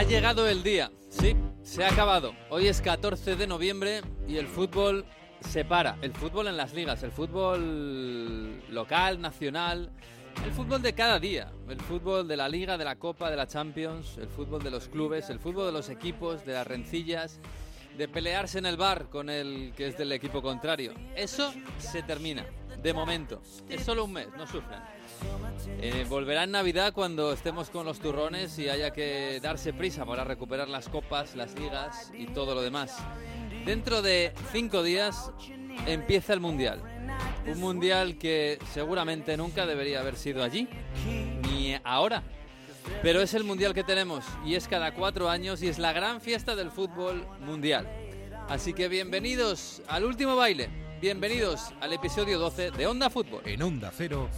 Ha llegado el día, sí, se ha acabado. Hoy es 14 de noviembre y el fútbol se para. El fútbol en las ligas, el fútbol local, nacional, el fútbol de cada día. El fútbol de la liga, de la copa, de la Champions, el fútbol de los clubes, el fútbol de los equipos, de las rencillas, de pelearse en el bar con el que es del equipo contrario. Eso se termina, de momento. Es solo un mes, no sufran. Eh, volverá en Navidad cuando estemos con los turrones y haya que darse prisa para recuperar las copas, las ligas y todo lo demás. Dentro de cinco días empieza el Mundial. Un Mundial que seguramente nunca debería haber sido allí, ni ahora. Pero es el Mundial que tenemos y es cada cuatro años y es la gran fiesta del fútbol mundial. Así que bienvenidos al último baile, bienvenidos al episodio 12 de Onda Fútbol. En Onda Cero.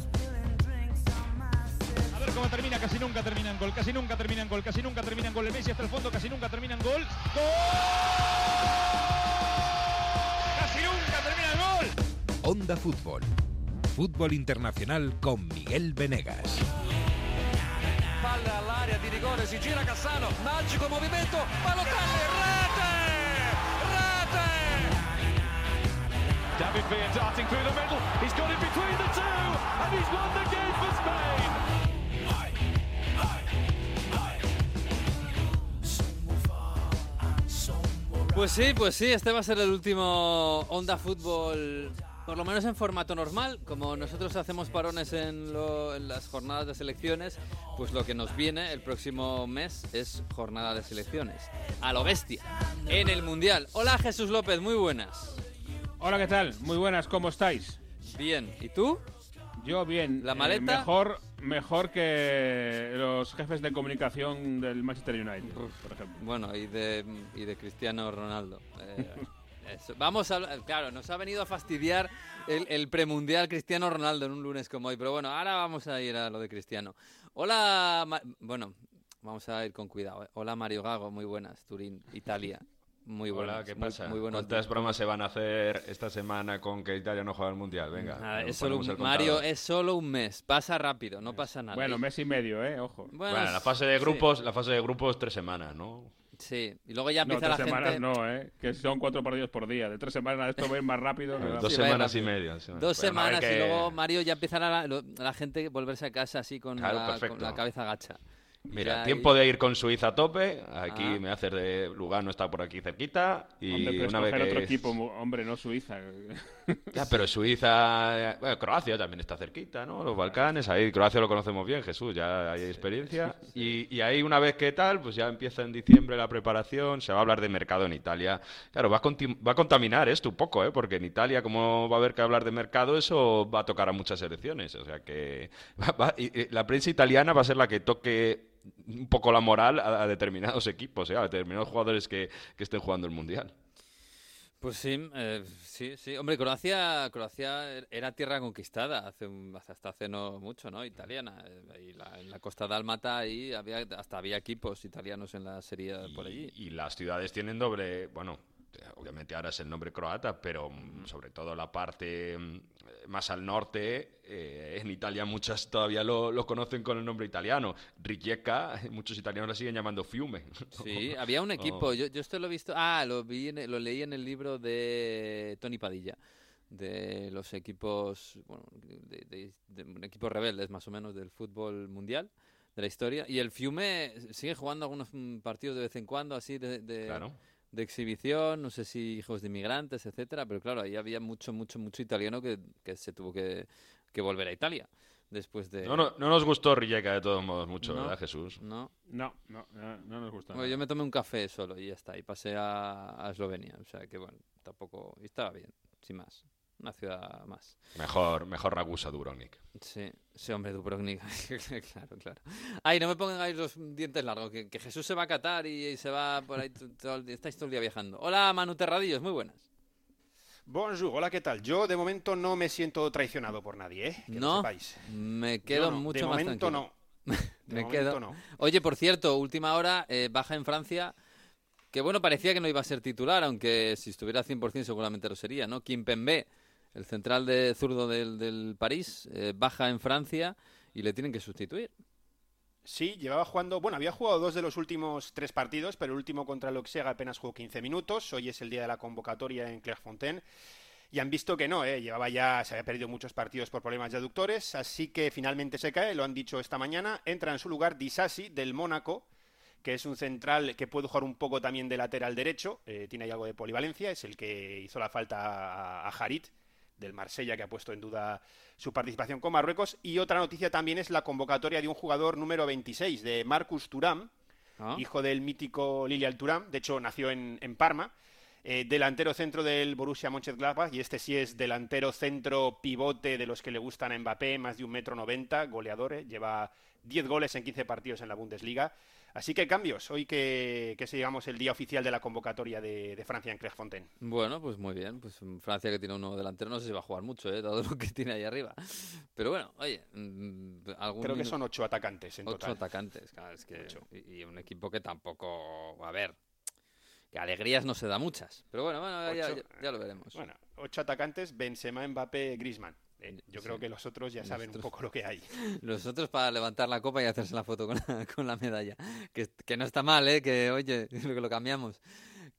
A ver cómo termina, casi nunca terminan gol, casi nunca terminan gol, casi nunca terminan gol. El Messi hasta el fondo, casi nunca terminan gol. ¡Gol! Casi nunca terminan gol. Onda Fútbol. Fútbol internacional con Miguel Venegas. Palla all'area di rigore, si gira Cassano, magico movimento, Balotelli, rete! David Villa darting through the middle. He's got it between the two, and he's won the game for Spain. Pues sí, pues sí, este va a ser el último Onda Fútbol, por lo menos en formato normal. Como nosotros hacemos parones en, lo- en las jornadas de selecciones, pues lo que nos viene el próximo mes es jornada de selecciones. A lo bestia, en el Mundial. Hola Jesús López, muy buenas. Hola, ¿qué tal? Muy buenas, ¿cómo estáis? Bien, ¿y tú? Yo bien. ¿La eh, maleta? mejor, mejor que los jefes de comunicación del Manchester United, por ejemplo. Bueno, y de, y de Cristiano Ronaldo. Eh, eso. Vamos a claro, nos ha venido a fastidiar el, el premundial Cristiano Ronaldo en un lunes como hoy, pero bueno, ahora vamos a ir a lo de Cristiano. Hola, Ma- bueno, vamos a ir con cuidado. eh. Hola Mario Gago, muy buenas, Turín, Italia. Muy buenas. Hola, ¿qué muy- pasa? Muy, buenos ¿Cuántas días. bromas se van a hacer esta semana con que Italia no juega el Mundial? Venga. Nada, es solo un- Mario, es solo un mes, pasa rápido, no pasa nada. Bueno, mes y medio, ¿eh? Ojo. bueno, Bueno, la fase de sí, grupos, la fase de grupos tres semanas, ¿no? Sí, y luego ya No, empieza tres la semanas gente... no, ¿eh? Que son cuatro partidos por día. De tres semanas esto va a ir más rápido. que Dos Sí, semanas y rápido. media. sí. Dos semanas y luego Mario ya empiezan a la, la gente volverse a casa así con, Claro, la, con la cabeza gacha. Mira, Ya, tiempo de ir con Suiza a tope. Aquí Ah. me haces de Lugano, está por aquí cerquita. Y Hombre, pero una vez que. otro equipo, mu- hombre, no Suiza. Ya, pero Suiza. Bueno, Croacia también está cerquita, ¿no? Los Balcanes, ahí Croacia lo conocemos bien, Jesús, ya hay experiencia. Y, y ahí, una vez que tal, pues ya empieza en diciembre la preparación, se va a hablar de mercado en Italia. Claro, va a, va a contaminar esto un poco, ¿eh? Porque en Italia, como va a haber que hablar de mercado, eso va a tocar a muchas elecciones. O sea que va- va- y- y la prensa italiana va a ser la que toque un poco la moral a, a determinados equipos, ¿eh? a determinados jugadores que, que estén jugando el Mundial. Pues sí, eh, sí, sí. Hombre, Croacia, Croacia era tierra conquistada hace un- hasta hace no mucho, ¿no? Italiana. eh, Y la, en la costa dálmata ahí había, hasta había equipos italianos en la serie por allí. Y, las ciudades tienen doble, bueno, obviamente ahora es el nombre croata, pero mm, sobre todo la parte mm, más al norte, eh, en Italia muchas todavía lo, lo conocen con el nombre italiano. Rijeka, muchos italianos la siguen llamando Fiume. Sí, había un equipo, Oh. yo, yo esto lo he visto, ah, lo, vi en- lo leí en el libro de Tony Padilla, de los equipos, bueno, de, de- de equipos rebeldes más o menos del fútbol mundial, de la historia, y el Fiume sigue jugando algunos mm, partidos de vez en cuando, así de, de, Claro. De exhibición, no sé si hijos de inmigrantes, etcétera, pero claro, ahí había mucho, mucho, mucho italiano que, que se tuvo que, que volver a Italia después de... No, no, no nos gustó Rijeka de todos modos mucho, No. ¿verdad, Jesús? ¿No? No, no, no, no nos. Bueno, nada. yo me tomé un café solo y ya está. Y pasé a, a Eslovenia. O sea que bueno, tampoco. y estaba bien, sin más. Una ciudad más. Mejor, mejor Ragusa Dubrovnik. Sí, sí, hombre, Dubrovnik. claro, claro. Ay, no me pongáis los dientes largos. Que, que Jesús se va a Qatar y, y se va por ahí. todo el día- estáis todo el día viajando. Hola, Manu Terradillos, muy buenas. Bonjour, hola, ¿qué tal? Yo de momento no me siento traicionado por nadie, ¿eh? Que lo No, sepáis. me quedo no, mucho de más momento tranquilo. no. De me momento quedo. no. Oye, por cierto, última hora, eh, baja en Francia. Que bueno, parecía que no iba a ser titular, aunque si estuviera 100% seguramente lo sería, ¿no? Kimpembe, el central de zurdo del, del París, eh, baja en Francia y le tienen que sustituir. Sí, llevaba jugando, bueno, había jugado dos de los últimos tres partidos, pero el último contra el Auxerre apenas jugó 15 minutos. Hoy es el día de la convocatoria en Clairefontaine. Y han visto que no, ¿eh? llevaba ya, se había perdido muchos partidos por problemas de aductores, así que finalmente se cae, lo han dicho esta mañana. Entra en su lugar Disasi del Mónaco, que es un central que puede jugar un poco también de lateral derecho, eh, tiene ahí algo de polivalencia, es el que hizo la falta a, a Harit del Marsella, que ha puesto en duda su participación con Marruecos. Y otra noticia también es la convocatoria de un jugador número 26, de Marcus Turam, Ah. hijo del mítico Lilian Turam, de hecho nació en, en Parma. eh, delantero centro del Borussia Mönchengladbach y este sí es delantero centro pivote de los que le gustan a Mbappé, más de un metro noventa, goleador, eh, lleva 10 goles en 15 partidos en la Bundesliga. Así que cambios, hoy que, que es digamos el día oficial de la convocatoria de, de Francia en Clairefontaine. Bueno, pues muy bien. Pues Francia que tiene un nuevo delantero, no sé si va a jugar mucho, ¿eh? Todo lo que tiene ahí arriba. Pero bueno, oye, mm, algún Creo que son ocho atacantes en ocho total. atacantes. Claro, es que, y, y un equipo que tampoco, a ver, que alegrías no se da muchas. Pero bueno, bueno ya- ya lo veremos. Bueno, ocho atacantes, Benzema, Mbappé, Griezmann. Yo Sí. creo que los otros ya saben un poco lo que hay. Los otros para levantar la copa y hacerse la foto con la, con la medalla. Que, que no está mal, ¿eh? Que, oye, que lo cambiamos.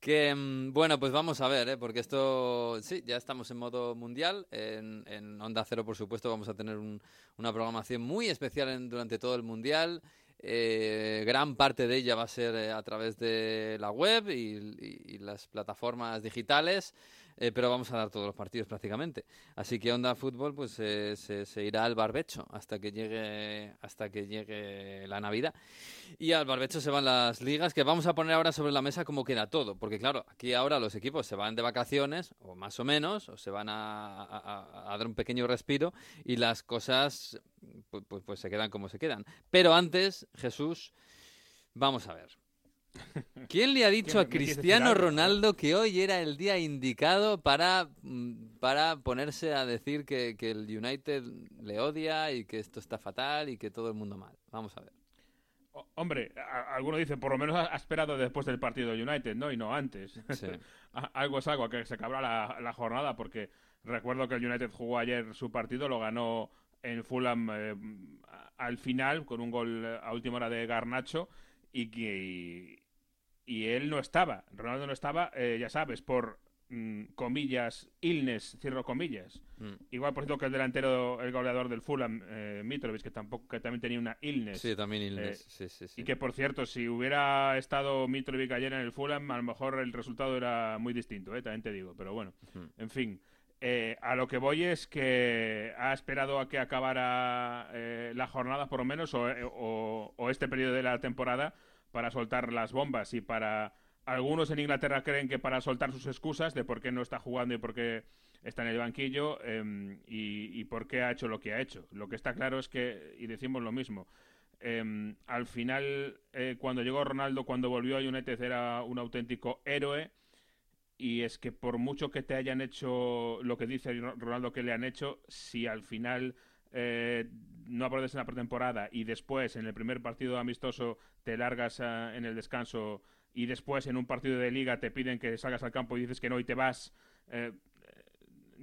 Que, mm, bueno, pues vamos a ver, ¿eh? Porque esto, sí, ya estamos en modo mundial. En, en Onda Cero, por supuesto, vamos a tener un- una programación muy especial en- durante todo el mundial. Eh, gran parte de ella va a ser eh, a través de la web y, y- y las plataformas digitales, eh, pero vamos a dar todos los partidos prácticamente. Así que Onda Fútbol pues se, irá al barbecho hasta que llegue hasta que llegue la Navidad. Y al barbecho se van las ligas que vamos a poner ahora sobre la mesa cómo queda todo, porque claro, aquí ahora los equipos se van de vacaciones o más o menos o se van a- a dar un pequeño respiro y las cosas pues, pues, pues se quedan como se quedan. Pero antes, Jesús, vamos a ver. ¿Quién le ha dicho a Cristiano Ronaldo que hoy era el día indicado para, mm, para ponerse a decir que, que el United le odia y que esto está fatal y que todo el mundo mal? Vamos a ver. Hombre, a- alguno dice, por lo menos ha ha esperado después del partido del United, ¿no? Y no antes. Sí. A- algo es algo, que se acabará la, la jornada, porque recuerdo que el United jugó ayer su partido, lo ganó en Fulham eh, a- al final, con un gol a última hora de Garnacho, y que y él no estaba, Ronaldo no estaba, eh, ya sabes, por mm, comillas, illness, cierro comillas. Mm. Igual, por cierto, que el delantero, el goleador del Fulham, eh, Mitrovic, que tampoco, que también tenía una illness. Sí, también Ilnes. Eh, sí, sí, sí. Y que, por cierto, si hubiera estado Mitrovic ayer en el Fulham, a lo mejor el resultado era muy distinto, ¿eh? también te digo. Pero bueno, en fin. Eh, a lo que voy es que ha esperado a que acabara eh, la jornada, por lo menos, o, eh, o- o este periodo de la temporada, para soltar las bombas. Y para algunos en Inglaterra creen que para soltar sus excusas de por qué no está jugando y por qué está en el banquillo em, y, por qué ha hecho lo que ha hecho. Lo que está claro es que, y decimos lo mismo, em, al final, eh, cuando llegó Ronaldo, cuando volvió a United, era un auténtico héroe. Y es que por mucho que te hayan hecho lo que dice Ronaldo que le han hecho, si al final eh, no apruebas en la pretemporada y después en el primer partido amistoso te largas ah, en el descanso y después en un partido de liga te piden que salgas al campo y dices que no y te vas, eh,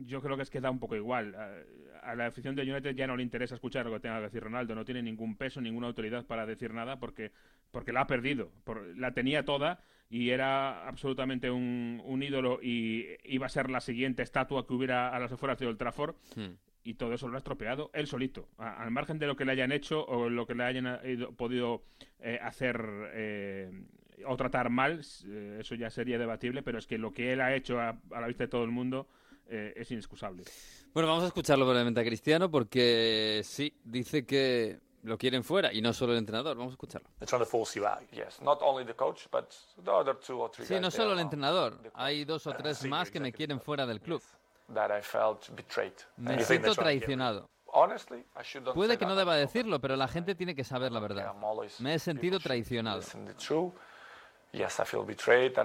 yo creo que es que da un poco igual. A, a la afición de United ya no le interesa escuchar lo que tenga que decir Ronaldo, no tiene ningún peso, ninguna autoridad para decir nada porque, porque la ha perdido. Por- la tenía toda y era absolutamente un, un ídolo y iba a ser la siguiente estatua que hubiera a las afueras de Old Trafford Hmm. Y todo eso lo ha estropeado él solito. A- al margen de lo que le hayan hecho o lo que le hayan eh, ido- podido eh, hacer eh, o tratar mal, eh, eso ya sería debatible, pero es que lo que él ha hecho a, a la vista de todo el mundo eh, es inexcusable. Bueno, vamos a escucharlo brevemente a Cristiano porque sí, dice que lo quieren fuera y no solo el entrenador. Vamos a escucharlo. They're trying to force you out. Yes, not only the coach, but the other two or three Sí, no solo el entrenador. Hay dos o tres más que me quieren fuera del club. That I felt betrayed. Me siento traicionado. Honestly, I shouldn't Puede que no deba decirlo, pero la gente tiene que saber la verdad. Me he sentido traicionado. He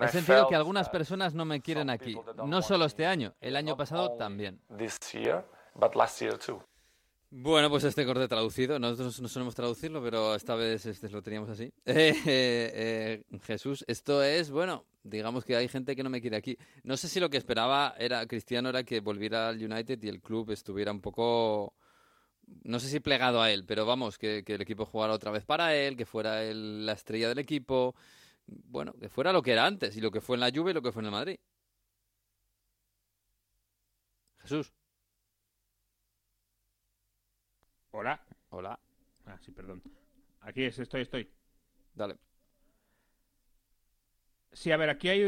sentido que algunas personas no me quieren aquí. No solo este año, el año pasado también. Bueno, pues este corte traducido, nosotros no solemos traducirlo, pero esta vez este lo teníamos así. Eh, eh, Jesús, esto es, bueno, digamos que hay gente que no me quiere aquí. No sé si lo que esperaba era Cristiano era que volviera al United y el club estuviera un poco no sé si plegado a él, pero vamos, que, el equipo jugara otra vez para él, que fuera la estrella del equipo, bueno, que fuera lo que era antes y lo que fue en la Juve y lo que fue en el Madrid. Jesús, Hola. hola, Ah, sí, perdón. Aquí es, estoy, estoy. dale. Sí, a ver, aquí hay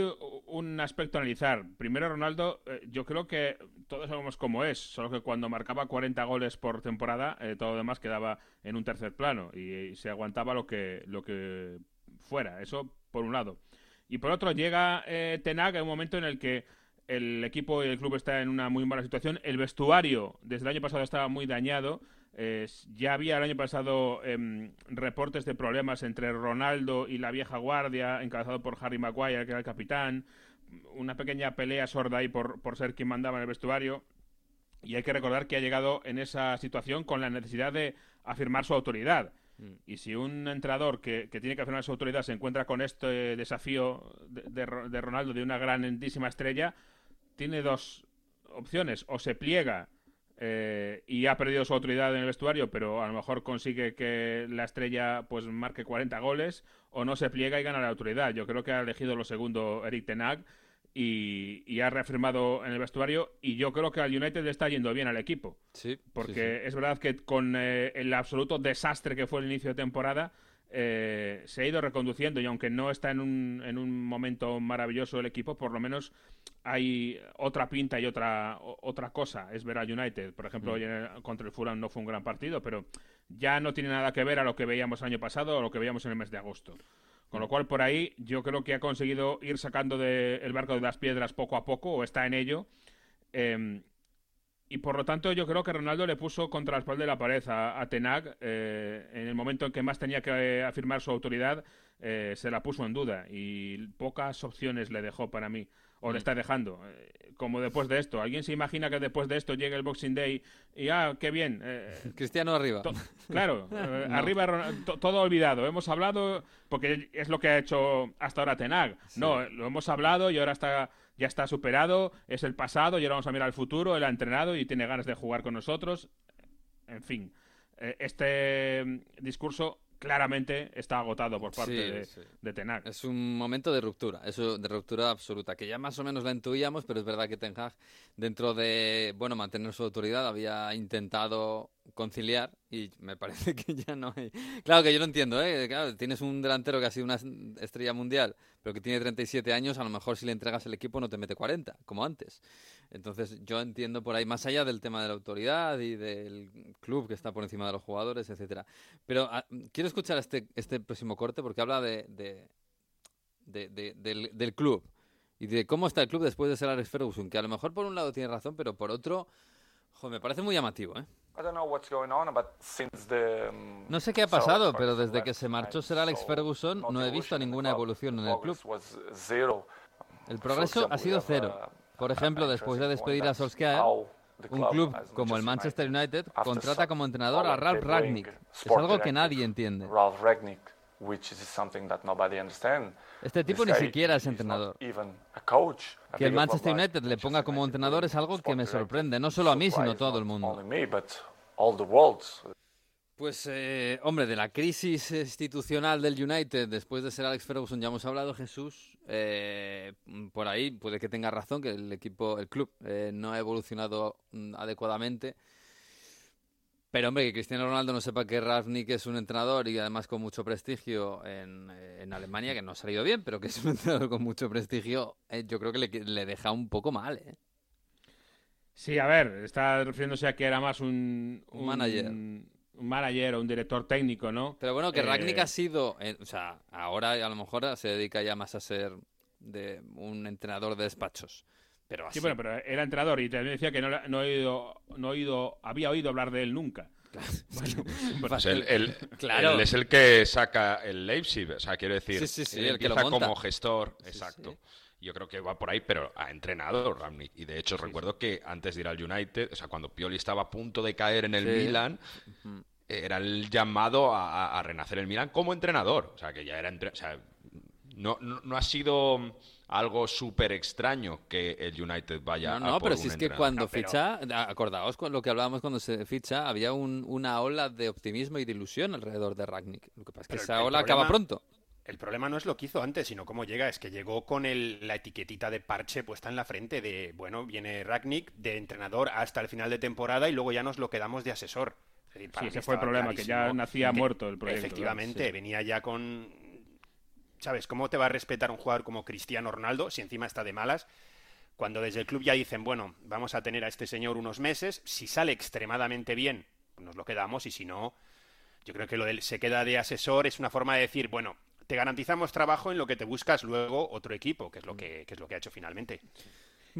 un aspecto a analizar. Primero, Ronaldo, eh, yo creo que todos sabemos cómo es, solo que cuando marcaba 40 goles por temporada, eh, todo lo demás quedaba en un tercer plano y, y se aguantaba lo que, lo que fuera. Eso por un lado. Y por otro, llega eh, Tenag en un momento en el que el equipo y el club está en una muy mala situación. El vestuario desde el año pasado estaba muy dañado. Eh, ya había el año pasado em, reportes de problemas entre Ronaldo y la vieja guardia, encabezado por Harry Maguire, que era el capitán. Una pequeña pelea sorda ahí por, por ser quien mandaba en el vestuario. Y hay que recordar que ha llegado en esa situación con la necesidad de afirmar su autoridad. Y si un entrenador que, que tiene que afirmar su autoridad se encuentra con este desafío de, de Ro- de Ronaldo, de una grandísima estrella, tiene dos opciones. O se pliega eh, y ha perdido su autoridad en el vestuario, pero a lo mejor consigue que la estrella pues marque 40 goles, o no se pliega y gana la autoridad. Yo creo que ha elegido lo segundo Eric Tenag y, y ha reafirmado en el vestuario y yo creo que al United le está yendo bien al equipo. Sí, Porque es verdad que con eh, el absoluto desastre que fue el inicio de temporada, eh, se ha ido reconduciendo y aunque no está en un, en un momento maravilloso el equipo, por lo menos hay otra pinta y otra, o- otra cosa. Es ver al United. Por ejemplo, Mm. contra el Fulham no fue un gran partido, pero ya no tiene nada que ver a lo que veíamos el año pasado o lo que veíamos en el mes de agosto. Con lo cual, por ahí, yo creo que ha conseguido ir sacando de- el barco de las piedras poco a poco, o está en ello. Em, y por lo tanto, yo creo que Ronaldo le puso contra la espalda de la pared a, a Tenag eh, en el momento en que más tenía que eh, afirmar su autoridad, eh, se la puso en duda y pocas opciones le dejó para mí, o le está dejando. Eh, como después de esto, ¿alguien se imagina que después de esto llegue el Boxing Day y, ah, qué bien? eh, Cristiano arriba. claro, No. arriba todo olvidado. Hemos hablado, porque es lo que ha hecho hasta ahora Tenag. No, lo hemos hablado y ahora está ya está superado, es el pasado y ahora vamos a mirar al futuro. Él ha entrenado y tiene ganas de jugar con nosotros. En fin, eh, este mm, discurso claramente está agotado por parte Sí, de, sí. de Ten Hag. Es un momento de ruptura, eso de ruptura absoluta, que ya más o menos la intuíamos, pero es verdad que Ten Hag, dentro de, bueno, mantener su autoridad, había intentado conciliar y me parece que ya no hay... Claro que yo lo entiendo, ¿eh? Claro, tienes un delantero que ha sido una estrella mundial, pero que tiene 37 años, a lo mejor si le entregas el equipo no te mete 40, como antes. Entonces yo entiendo por ahí, más allá del tema de la autoridad y del club que está por encima de los jugadores, etcétera. Pero ah, quiero escuchar este, este próximo corte porque habla de, de, de- de- del, del club y de cómo está el club después de ser Alex Ferguson, que a lo mejor por un lado tiene razón, pero por otro, me parece muy llamativo, ¿eh? Um, No sé qué ha pasado, pero desde que se marchó Sir Alex Ferguson no he visto ninguna evolución en el club. El progreso ha sido cero. uh, Por ejemplo, después de despedir a Solskjaer, un club, como el Manchester United contrata como entrenador a Ralph Ragnick. Es algo que nadie entiende. Ralph Ragnick, which is something that nobody understands. Este tipo ni siquiera es entrenador. even a coach. A Que el Manchester United le ponga como entrenador es algo que me sorprende, no solo a mí, sino a todo el not mundo. Only me, but all the world. Pues, eh, hombre, de la crisis institucional del United después de ser Alex Ferguson ya hemos hablado, Jesús. Eh, por ahí puede que tenga razón, que el equipo, el club, eh, no ha evolucionado mm, adecuadamente. Pero, hombre, que Cristiano Ronaldo no sepa que Rafnik es un entrenador y además con mucho prestigio en, en Alemania, que no ha salido bien, pero que es un entrenador con mucho prestigio, eh, yo creo que le, le deja un poco mal, ¿eh? Sí, a ver, está refiriéndose a que era más un, Un manager. un manager o un director técnico, ¿no? Pero bueno, que Eh, Ragnick ha sido, eh, o sea, ahora a lo mejor se dedica ya más a ser de un entrenador de despachos. Pero así. Sí, bueno, pero era entrenador y también decía que no, no he oído, no he oído, había oído hablar de él nunca. Bueno, Pues él, él- Claro. él es el que saca el Leipzig, o sea, quiero decir, Sí, sí, sí, él el que lo empieza monta. como gestor, Sí, exacto. sí. Yo creo que va por ahí, pero ha entrenado. Y de hecho recuerdo que antes de ir al United, o sea, cuando Pioli estaba a punto de caer en el Sí. Milan, era el llamado a, a- a renacer el Milan como entrenador. O sea, que ya era entre- o sea, no, no, no ha sido algo súper extraño que el United vaya No, a no, pero un si es que cuando No, pero- ficha, acordaos con lo que hablábamos cuando se ficha, había un- una ola de optimismo y de ilusión alrededor de Ragnick. Lo que pasa es que Pero esa el ola acaba pronto. El problema no es lo que hizo antes, sino cómo llega. Es que llegó con el- la etiquetita de parche puesta en la frente de, bueno, viene Ragnick de entrenador hasta el final de temporada y luego ya nos lo quedamos de asesor. Es decir, para Sí, ese fue el problema, que ya nacía que- muerto el proyecto. Efectivamente, sí. venía ya con... ¿Sabes? ¿Cómo te va a respetar un jugador como Cristiano Ronaldo si encima está de malas? Cuando desde el club ya dicen, bueno, vamos a tener a este señor unos meses, si sale extremadamente bien, nos lo quedamos y si no, yo creo que lo del se queda de asesor es una forma de decir, bueno, te garantizamos trabajo en lo que te buscas luego otro equipo, que es lo que, que es lo que ha hecho finalmente.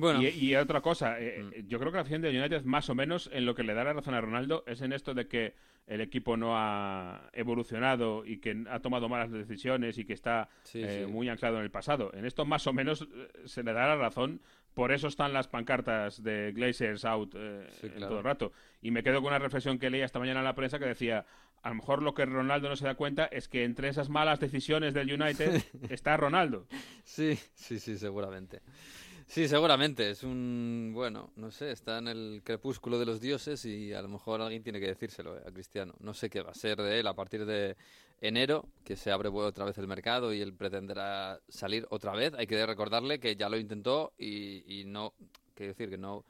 Bueno, Y, y otra cosa, eh, yo creo que la afición de United, más o menos, en lo que le da la razón a Ronaldo, es en esto de que el equipo no ha evolucionado y que ha tomado malas decisiones y que está Sí, eh, sí. muy anclado en el pasado. En esto, más o menos, eh, se le da la razón. Por eso están las pancartas de Glazers out eh, Sí, en claro. todo el rato. Y me quedo con una reflexión que leía esta mañana en la prensa que decía. A lo mejor lo que Ronaldo no se da cuenta es que entre esas malas decisiones del United está Ronaldo. Sí, sí, sí, seguramente. Sí, seguramente. Es un. Bueno, no sé, está en el crepúsculo de los dioses y a lo mejor alguien tiene que decírselo eh, a Cristiano. No sé qué va a ser de él a partir de enero, que se abre otra vez el mercado y él pretenderá salir otra vez. Hay que recordarle que ya lo intentó y, y no. Quiero decir que no.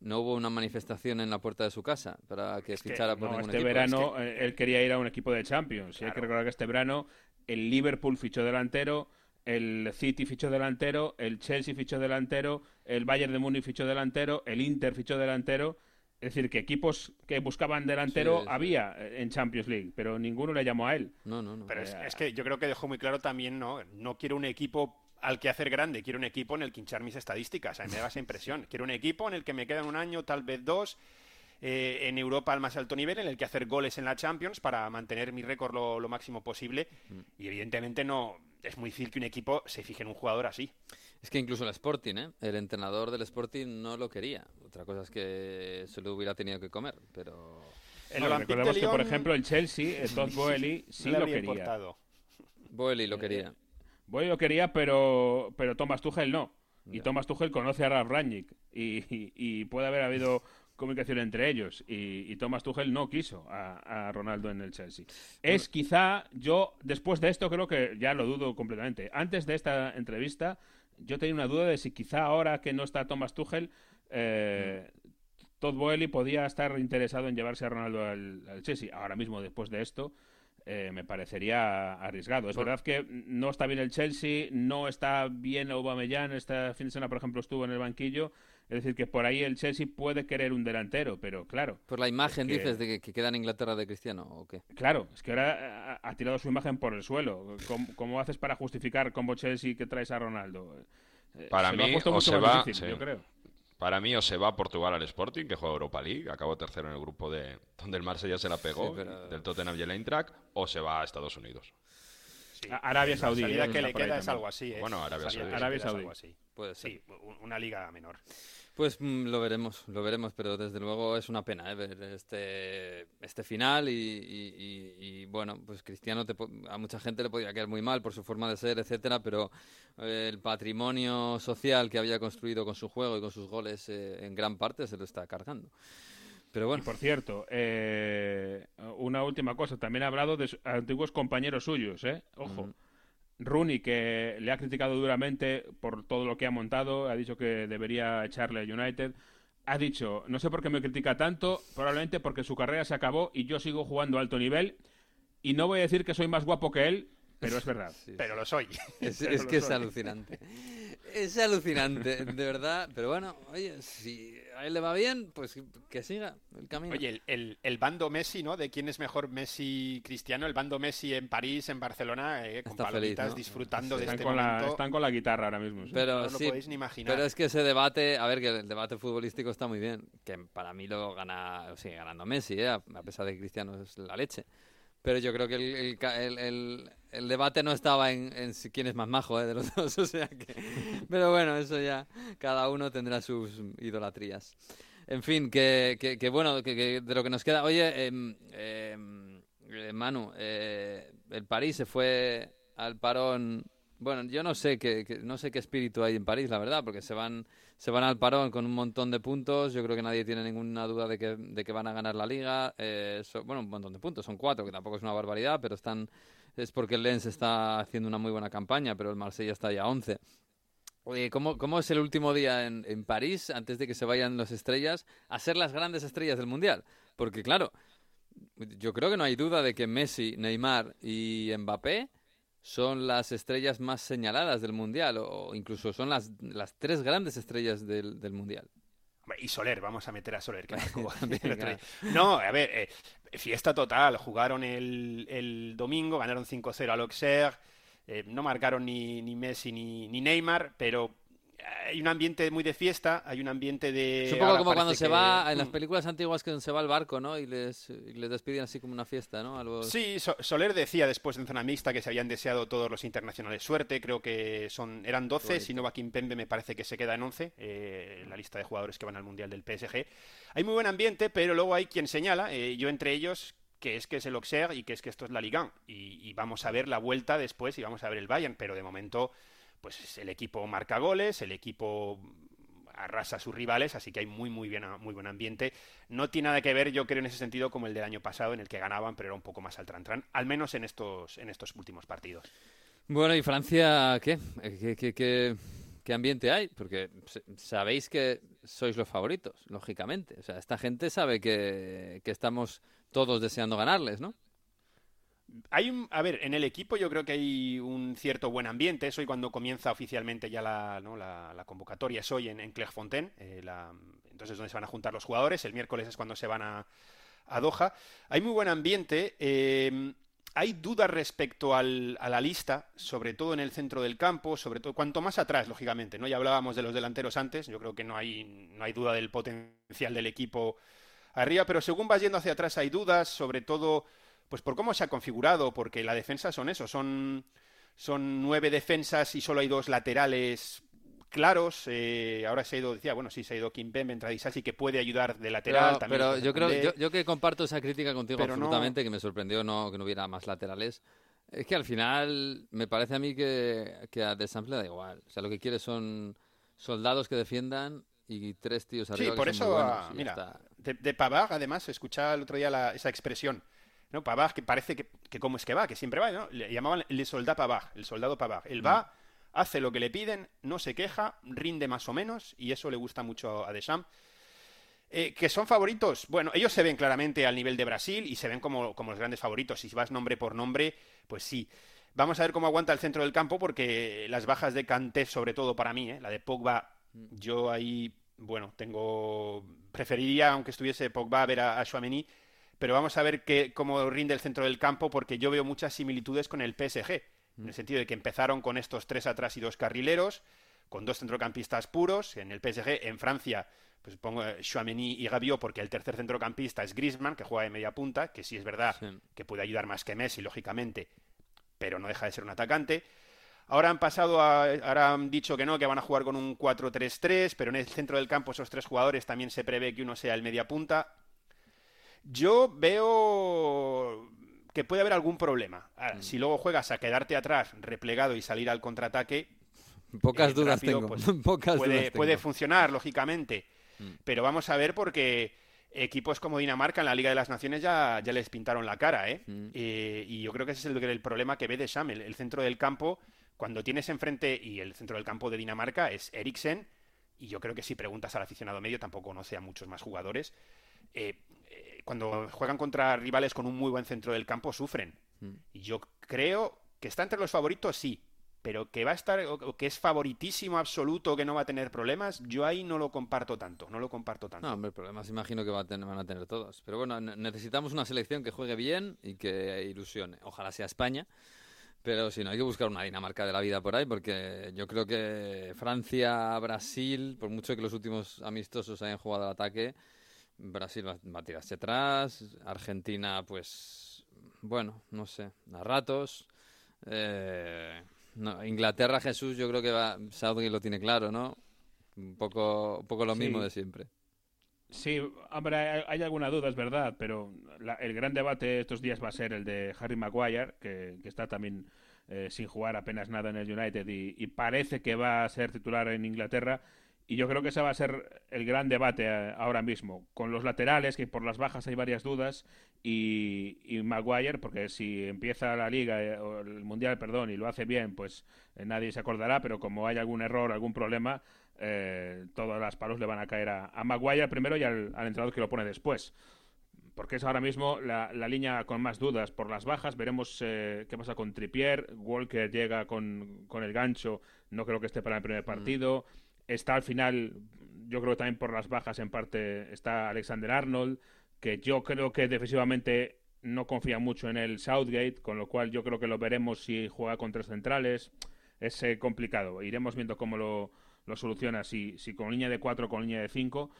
No hubo una manifestación en la puerta de su casa para que Es que, fichara por No, ningún este equipo. verano Es que- eh, él quería ir a un equipo de Champions. Y hay que recordar que este verano el Liverpool fichó delantero, el City fichó delantero, el Chelsea fichó delantero, el Bayern de Múnich fichó delantero, el Inter fichó delantero. Es decir, que equipos que buscaban delantero Sí, sí. había en Champions League, pero ninguno le llamó a él. No, no, no. Pero es, Eh, es que yo creo que dejó muy claro también, ¿no? No quiero un equipo al que hacer grande, quiero un equipo en el que hinchar mis estadísticas. A mí me da esa impresión. Quiero un equipo en el que me quedan un año, tal vez dos, eh, en Europa al más alto nivel, en el que hacer goles en la Champions para mantener mi récord lo, lo máximo posible. Y evidentemente no es muy difícil que un equipo se fije en un jugador así. Es que incluso el Sporting, ¿eh? El entrenador del Sporting no lo quería. Otra cosa es que se lo hubiera tenido que comer, pero... El No, recordemos de que, por ejemplo, el Chelsea, el Todd Boehly, sí lo quería. importado. Boeli lo quería. Boehly lo quería, pero, pero Thomas Tuchel no. Y. Thomas Tuchel conoce a Ralf Rangnick y, y- y puede haber habido comunicación entre ellos. Y, y Thomas Tuchel no quiso a, a Ronaldo en el Chelsea. Es quizá, yo después de esto creo que ya lo dudo completamente. Antes de esta entrevista, yo tenía una duda de si quizá ahora que no está Thomas Tuchel, eh, Todd Boehly podía estar interesado en llevarse a Ronaldo al, al Chelsea. Ahora mismo, después de esto, eh, me parecería arriesgado. Es verdad que no está bien el Chelsea, no está bien Aubameyang, este fin de semana, por ejemplo, estuvo en el banquillo. Es decir, que por ahí el Chelsea puede querer un delantero, pero claro, Por la imagen, que- dices, de que, que queda en Inglaterra de Cristiano, ¿o qué? claro, es que ahora ha, ha tirado su imagen por el suelo. ¿Cómo, cómo haces para justificar como Chelsea que traes a Ronaldo? Eh, Para se lo ha mí, puesto o se va- difícil, sí. yo creo. Para mí, o se va a Portugal al Sporting, que juega Europa League, acabó tercero en el grupo de donde el Marsella se la pegó, Sí, pero- del Tottenham y el Eintracht, o se va a Estados Unidos. Sí. Arabia Saudí. La salida eh, que le queda es algo así, ¿eh? Bueno, Arabia Saudí. Arabia Saudí. algo así. Puede ser. Sí, un- una liga menor. Pues mm, lo veremos, lo veremos, pero desde luego es una pena ¿eh? ver este, este final y, y- y- y, bueno, pues Cristiano te po- a mucha gente le podía quedar muy mal por su forma de ser, etcétera, pero eh, el patrimonio social que había construido con su juego y con sus goles eh, en gran parte se lo está cargando. Pero Y bueno, por cierto, eh, una última cosa. También ha hablado de antiguos compañeros suyos, ¿eh? Ojo. Rooney, que le ha criticado duramente por todo lo que ha montado, ha dicho que debería echarle a United. Ha dicho, no sé por qué me critica tanto, probablemente porque su carrera se acabó y yo sigo jugando a alto nivel. Y no voy a decir que soy más guapo que él, pero es verdad. sí, Pero lo soy. es, pero es lo que es alucinante. Es alucinante, de verdad. Pero bueno, oye, si a él le va bien, pues que siga el camino. Oye, el, el- el bando Messi, ¿no? De quién es mejor Messi Cristiano, el bando Messi en París, en Barcelona, eh, con Está palomitas, feliz, ¿no? disfrutando de Están este con, la, momento. están con la guitarra ahora mismo. sí. pero no lo sí, podéis ni imaginar. Pero es que ese debate, a ver, que el debate futbolístico está muy bien, que para mí lo gana, sigue ganando Messi, ¿eh? a a pesar de que Cristiano es la leche. Pero yo creo que el, el el- debate no estaba en, en quién es más majo ¿eh? de los dos, o sea que... Pero bueno, eso ya, cada uno tendrá sus idolatrías. En fin, que, que, que bueno, que, de lo que nos queda... Oye, em, eh, Manu, eh, el París se fue al parón bueno, yo no sé qué, no sé qué espíritu hay en París, la verdad, porque se van, se van al parón con un montón de puntos. Yo creo que nadie tiene ninguna duda de que, de que van a ganar la liga. Eh, bueno, un montón de puntos, son cuatro, que tampoco es una barbaridad, pero están es porque el Lens está haciendo una muy buena campaña, pero el Marsella está ya a 11. Oye, ¿cómo, ¿cómo, es el último día en, en París, antes de que se vayan las estrellas, a ser las grandes estrellas del Mundial? Porque claro, yo creo que no hay duda de que Messi, Neymar y Mbappé son las estrellas más señaladas del Mundial, o incluso son las, las tres grandes estrellas del, del Mundial. Y Soler, vamos a meter a Soler. Que no, a ver, eh, fiesta total. Jugaron el, el domingo, ganaron 5-0 al Auxerre. Eh, no marcaron ni, ni Messi ni, ni Neymar, pero hay un ambiente muy de fiesta, hay un ambiente de... Es un poco como cuando se va, en las mm. películas antiguas que se va al barco, ¿no? Y les, les despiden así como una fiesta, ¿no? Sí, Soler decía después en zona mixta que se habían deseado todos los internacionales suerte, creo que son eran 12, si no va Pembe me parece que se queda en 11, eh, la lista de jugadores que van al Mundial del PSG. Hay muy buen ambiente, pero luego hay quien señala, eh, yo entre ellos, que es que es el Auxerre y que es que esto es la Liga. Y, y vamos a ver la vuelta después y vamos a ver el Bayern, pero de momento pues el equipo marca goles, el equipo arrasa a sus rivales, así que hay muy muy bien, muy buen ambiente. No tiene nada que ver, yo creo, en ese sentido, como el del año pasado, en el que ganaban, pero era un poco más al tran, al menos en estos, en estos últimos partidos. Bueno, ¿y Francia qué? ¿Qué, ambiente hay? Porque sabéis que sois los favoritos, lógicamente. O sea, esta gente sabe que, que estamos todos deseando ganarles, ¿no? Hay un, a ver, en el equipo yo creo que hay un cierto buen ambiente. Es hoy cuando comienza oficialmente ya la, la, convocatoria, es hoy en, en Clairefontaine. Eh, entonces, donde se van a juntar los jugadores. El miércoles es cuando se van a, a Doha. Hay muy buen ambiente. Eh, hay dudas respecto a la lista, sobre todo en el centro del campo, sobre todo cuanto más atrás, lógicamente. ¿no? Ya hablábamos de los delanteros antes. Yo creo que no hay, no hay duda del potencial del equipo arriba, pero según vas yendo hacia atrás hay dudas, sobre todo pues por cómo se ha configurado, porque la defensa son eso, son, son nueve defensas y solo hay dos laterales claros. Eh, ahora se ha ido, decía, bueno, sí, se ha ido Kimpembe, entra Disasi, que puede ayudar de lateral también. Pero yo creo, yo, que comparto esa crítica contigo absolutamente, que me sorprendió no, que no hubiera más laterales. Es que al final me parece a mí que, que a Desample da igual. O sea, lo que quiere son soldados que defiendan y tres tíos arriba. Sí, por eso, mira, de, de Pavard, además, escuchaba el otro día esa expresión ¿no? Pavard, que parece que, que como es que va, que siempre va, ¿no? Le llamaban el soldado Pavard, el soldado Pavard. Él va, mm. hace lo que le piden, no se queja, rinde más o menos, y eso le gusta mucho a Deschamps. Eh, que son favoritos, bueno, ellos se ven claramente al nivel de Brasil y se ven como, como los grandes favoritos. Si vas nombre por nombre, pues sí. Vamos a ver cómo aguanta el centro del campo, porque las bajas de Kanté, sobre todo para mí, ¿eh? la de Pogba, mm. yo ahí, bueno, tengo. Preferiría, aunque estuviese Pogba, ver a, a pero vamos a ver cómo rinde el centro del campo porque yo veo muchas similitudes con el PSG, en el sentido de que empezaron con estos tres atrás y dos carrileros, con dos centrocampistas puros, en el PSG, en Francia, pues pongo Chouameni y Rabiot porque el tercer centrocampista es Griezmann, que juega de media punta, que sí es verdad que puede ayudar más que Messi, lógicamente, pero no deja de ser un atacante. Ahora han pasado a, ahora han dicho que no, que van a jugar con un 4-3-3, pero en el centro del campo esos tres jugadores también se prevé que uno sea el media punta. Yo veo que puede haber algún problema. Mm. Si luego juegas a quedarte atrás, replegado y salir al contraataque, pocas dudas tengo. Pues, puede, funcionar, lógicamente. Mm. Pero vamos a ver porque equipos como Dinamarca en la Liga de las Naciones ya, ya les pintaron la cara, ¿eh? Mm. Eh, y yo creo que ese es el, problema que ve de Sham, el, centro del campo, cuando tienes enfrente, y el centro del campo de Dinamarca es Eriksen, y yo creo que si preguntas al aficionado medio tampoco conoce a muchos más jugadores. Eh, cuando juegan contra rivales con un muy buen centro del campo, sufren. Mm. Y yo creo que está entre los favoritos, sí. Pero que va a estar, o que es favoritísimo absoluto, que no va a tener problemas, yo ahí no lo comparto tanto, no lo comparto tanto. No, hombre, problemas imagino que van a tener todos. Pero bueno, necesitamos una selección que juegue bien y que ilusione. Ojalá sea España. Pero si no, hay que buscar una Dinamarca de la vida por ahí, porque yo creo que Francia, Brasil, por mucho que los últimos amistosos hayan jugado al ataque, Brasil va, a tirarse atrás, Argentina, pues, bueno, no sé, a ratos. Eh, Inglaterra, Jesús, yo creo que va, Southgate lo tiene claro, ¿no? Un poco, un poco lo mismo de siempre. Sí, hombre, hay, alguna duda, es verdad, pero el gran debate estos días va a ser el de Harry Maguire, que, está también eh, sin jugar apenas nada en el United y, y parece que va a ser titular en Inglaterra. Y yo creo que ese va a ser el gran debate eh, ahora mismo, con los laterales, que por las bajas hay varias dudas, y, y Maguire, porque si empieza la liga, eh, o el mundial, perdón, y lo hace bien, pues eh, nadie se acordará, pero como hay algún error, algún problema, eh, todas las palos le van a caer a, a Maguire primero y al, al entrenador que lo pone después. Porque es ahora mismo la, la línea con más dudas por las bajas. Veremos eh, qué pasa con Trippier. Walker llega con, con el gancho. No creo que esté para el primer partido. Está al final, yo creo que también por las bajas en parte, está Alexander Arnold, que yo creo que defensivamente no confía mucho en el Southgate, con lo cual yo creo que lo veremos si juega con tres centrales. Es eh, complicado. Iremos viendo cómo lo, lo soluciona, si, si con línea de cuatro o con línea de cinco.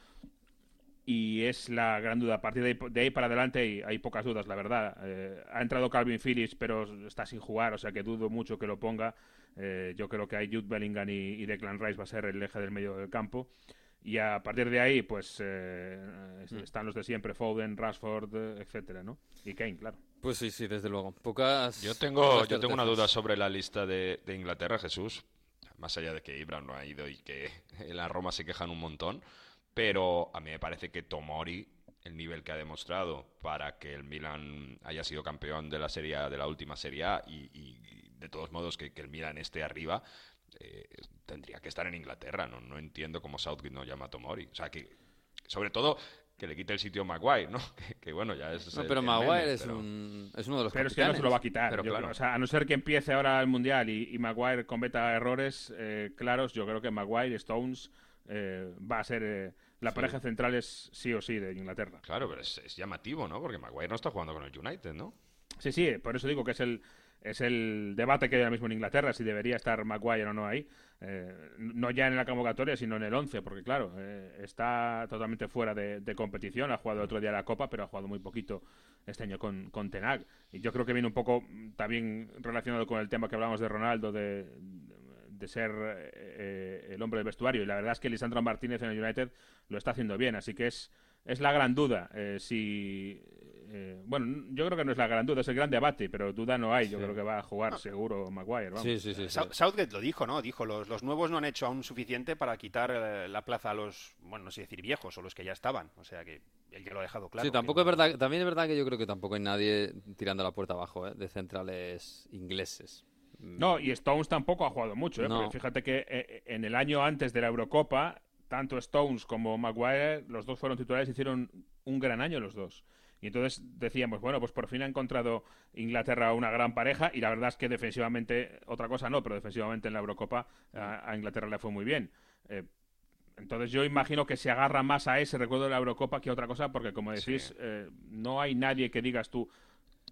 Y es la gran duda. A partir de ahí, para adelante hay, hay pocas dudas, la verdad. Eh, ha entrado Calvin Phillips, pero está sin jugar, o sea que dudo mucho que lo ponga. Eh, yo creo que hay Jude Bellingham y, y Declan Rice va a ser el eje del medio del campo. Y a partir de ahí, pues eh, es- están los de siempre, Foden, Rashford, eh, etcétera, ¿no? Y Kane, claro. Pues sí, sí, desde luego. Pocas. Yo tengo, pocas yo tengo una duda sobre la lista de, de Inglaterra, Jesús. Más allá de que Ibra no ha ido y que en la Roma se quejan un montón. Pero a mí me parece que Tomori, el nivel que ha demostrado para que el Milan haya sido campeón de la serie de la última Serie A y, y- y de todos modos que, que el Milan esté arriba, eh, tendría que estar en Inglaterra. No, no entiendo cómo Southgate no llama a Tomori. O sea, que sobre todo que le quite el sitio a Maguire, ¿no? Que, que bueno, ya es. No, el- pero el Maguire meme, es, pero- un, es uno de los Pero es que no se lo va a quitar. Pero yo claro. creo. O sea, a no ser que empiece ahora el Mundial y, y Maguire cometa errores eh, claros, yo creo que Maguire, Stones, eh, va a ser eh, la pareja central es sí o sí de Inglaterra. Claro, pero es, es llamativo, ¿no? Porque Maguire no está jugando con el United, ¿no? Sí, sí, por eso digo que es el, es el debate que hay ahora mismo en Inglaterra, si debería estar Maguire o no ahí. Eh, no ya en la convocatoria, sino en el 11, porque claro, eh, está totalmente fuera de, competición. Ha jugado otro día la Copa, pero ha jugado muy poquito este año con, con Tenag. Y yo creo que viene un poco mm, también relacionado con el tema que hablamos de Ronaldo, de, de ser eh, el hombre del vestuario. Y la verdad es que Lisandro Martínez en el United lo está haciendo bien, así que es, es la gran duda. eh, si eh, bueno, yo creo que no es la gran duda, es el gran debate, pero duda no hay. Yo creo que va a jugar seguro Maguire. Vamos. Sí, sí, sí. sí. Sou- Southgate lo dijo, ¿no? Dijo, los, los nuevos no han hecho aún suficiente para quitar eh, la plaza a los, bueno, no sé decir viejos o los que ya estaban. O sea que él ya lo ha dejado claro. sí, que tampoco es no- verdad, también es verdad que yo creo que tampoco hay nadie tirando la puerta abajo ¿eh? de centrales ingleses. No, y Stones tampoco ha jugado mucho, ¿eh? No. porque fíjate que en el año antes de la Eurocopa, tanto Stones como Maguire, los dos fueron titulares, hicieron un gran año los dos. Y entonces decíamos, bueno, pues por fin ha encontrado Inglaterra una gran pareja y la verdad es que defensivamente, otra cosa no, pero defensivamente en la Eurocopa a, a Inglaterra le fue muy bien. Eh, entonces yo imagino que se agarra más a ese recuerdo de la Eurocopa que a otra cosa, porque como decís, eh, no hay nadie que digas tú,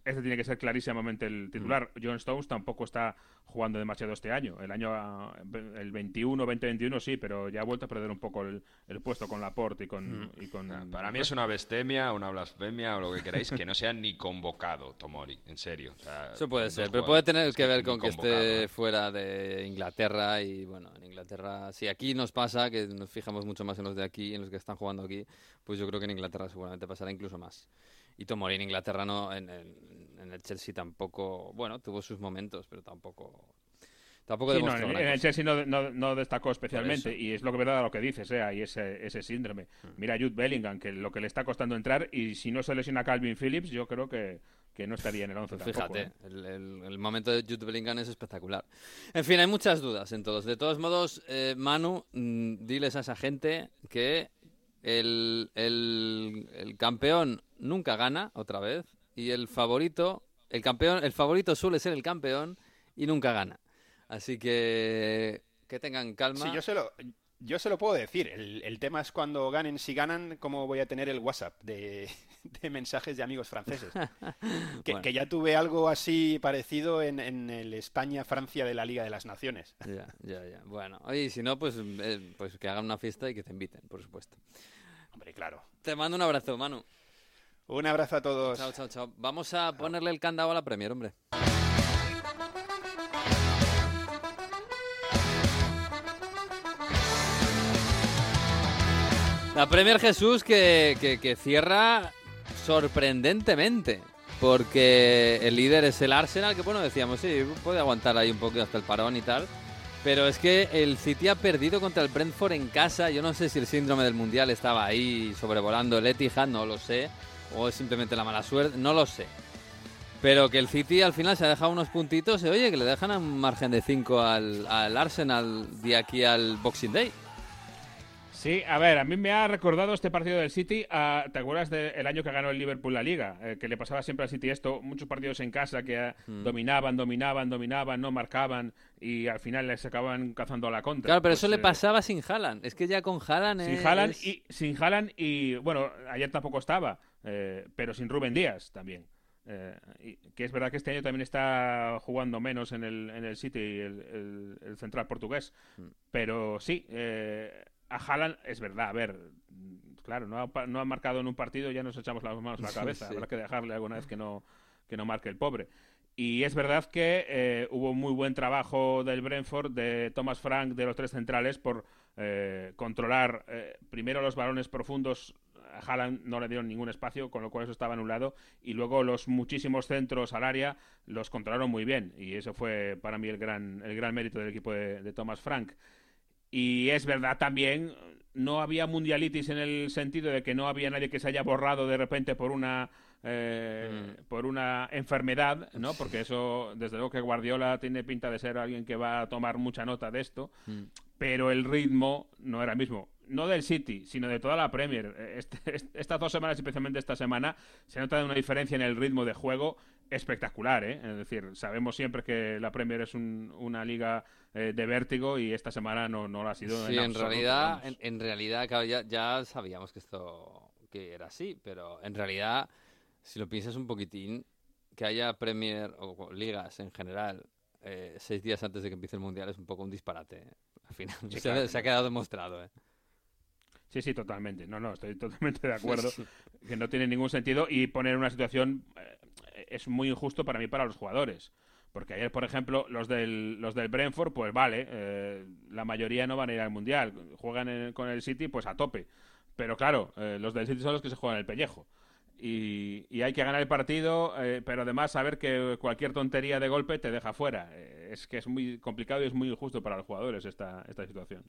este tiene que ser clarísimamente el titular. John Stones tampoco está jugando demasiado este año. El año ah, el 21, 2021 sí, pero ya ha vuelto a perder un poco el, el puesto con Laporte y con, y con Para mí es una blasfemia, una blasfemia o lo que queráis, que no sea ni convocado Tomori, en serio. O sea, Eso puede ser, pero puede tener que ver con que esté ¿eh? fuera de Inglaterra y bueno, en Inglaterra, si aquí nos pasa, que nos fijamos mucho más en los de aquí, en los que están jugando aquí, pues yo creo que en Inglaterra seguramente pasará incluso más. Y Tomori en Inglaterra no, en, en- en el Chelsea tampoco, bueno, tuvo sus momentos, pero tampoco, tampoco Sí, no, en, el. Chelsea no, no- no destacó especialmente y es lo que verdad lo que dices, ¿eh? hay ese, ese síndrome. Mira a Jude Bellingham, que lo que le está costando entrar y si no se lesiona Calvin Phillips, yo creo que, que no estaría en el 11 Pues. Fíjate, ¿eh? el, el- el momento de Jude Bellingham es espectacular. En fin, hay muchas dudas en todos. De todos modos, eh, Manu, mm, diles a esa gente que el- el campeón nunca gana otra vez y el favorito, el campeón, el favorito suele ser el campeón y nunca gana. Así que que tengan calma. Sí, yo se lo, yo se lo puedo decir. El, el tema es cuando ganen. Si ganan, ¿cómo voy a tener el WhatsApp de, de mensajes de amigos franceses? Que, Bueno. que ya tuve algo así parecido en, en el España-Francia de la Liga de las Naciones. Ya, ya, ya. Bueno, oye, y si no, pues, eh, pues que hagan una fiesta y que te inviten, por supuesto. Hombre, claro. Te mando un abrazo, Manu. Un abrazo a todos. Chao, chao, chao. Vamos a ponerle el candado a la Premier, hombre. La Premier Jesús que, que- que cierra sorprendentemente. porque el líder es el Arsenal, que bueno, decíamos, sí, puede aguantar ahí un poquito hasta el parón y tal. Pero es que el City ha perdido contra el Brentford en casa. Yo no sé si el síndrome del Mundial estaba ahí sobrevolando el Etihad, no lo sé. O es simplemente la mala suerte, no lo sé. Pero que el City al final se ha dejado unos puntitos y oye, que le dejan a un margen de 5 al, al Arsenal de aquí al Boxing Day. Sí, a ver, a mí me ha recordado este partido del City. a- ¿Te acuerdas del año que ganó el Liverpool la Liga? Eh, que le pasaba siempre al City esto, muchos partidos en casa que eh, Mm. dominaban, dominaban, dominaban, no marcaban y al final les acababan cazando a la contra. Claro, pero Pues, eso le eh, pasaba sin Haaland. Es que ya con Haaland Sin es... Haaland y, sin Haaland y, bueno, ayer tampoco estaba, eh, pero sin Rubén Díaz también. Eh, y- que es verdad que este año también está jugando menos en el, en el City, el, el- el central portugués. Mm. Pero sí, eh, a Haaland es verdad, a ver, claro, no ha, no ha marcado en un partido, ya nos echamos las manos a la cabeza. Sí. Habrá que dejarle alguna vez que no, que no marque el pobre. Y es verdad que eh, hubo muy buen trabajo del Brentford, de Thomas Frank, de los tres centrales, por eh, controlar eh, primero los balones profundos. A Haaland no le dieron ningún espacio, con lo cual eso estaba anulado. Y luego los muchísimos centros al área los controlaron muy bien. Y eso fue para mí el gran, el gran mérito del equipo de, de Thomas Frank. Y es verdad también, no había mundialitis en el sentido de que no había nadie que se haya borrado de repente por una eh, por una enfermedad, ¿no? Porque eso, desde luego que Guardiola tiene pinta de ser alguien que va a tomar mucha nota de esto, Mm. pero el ritmo no era el mismo. No del City, sino de toda la Premier. Este- est- estas dos semanas, especialmente esta semana, se nota una diferencia en el ritmo de juego espectacular, ¿eh? Es decir, sabemos siempre que la Premier es un- una liga eh, de vértigo y esta semana no, no lo ha sido. Sí, en, realidad, en, en realidad, claro, ya, ya sabíamos que esto que era así, pero en realidad, si lo piensas un poquitín, que haya Premier o ligas en general eh, seis días antes de que empiece el mundial es un poco un disparate. ¿eh? Al final, Sí, se, ha- claro. se ha quedado demostrado. ¿eh? Sí, sí, totalmente. No, no, estoy totalmente de acuerdo. que no tiene ningún sentido y poner una situación eh, es muy injusto para mí para los jugadores. Porque ayer, por ejemplo, los del, los del Brentford, pues vale, eh, la mayoría no van a ir al Mundial. Juegan en- con el City, pues a tope. Pero claro, eh, los del City son los que se juegan el pellejo. Y, y hay que ganar el partido, eh, pero además saber que cualquier tontería de golpe te deja fuera. Es que es muy complicado y es muy injusto para los jugadores esta, esta situación.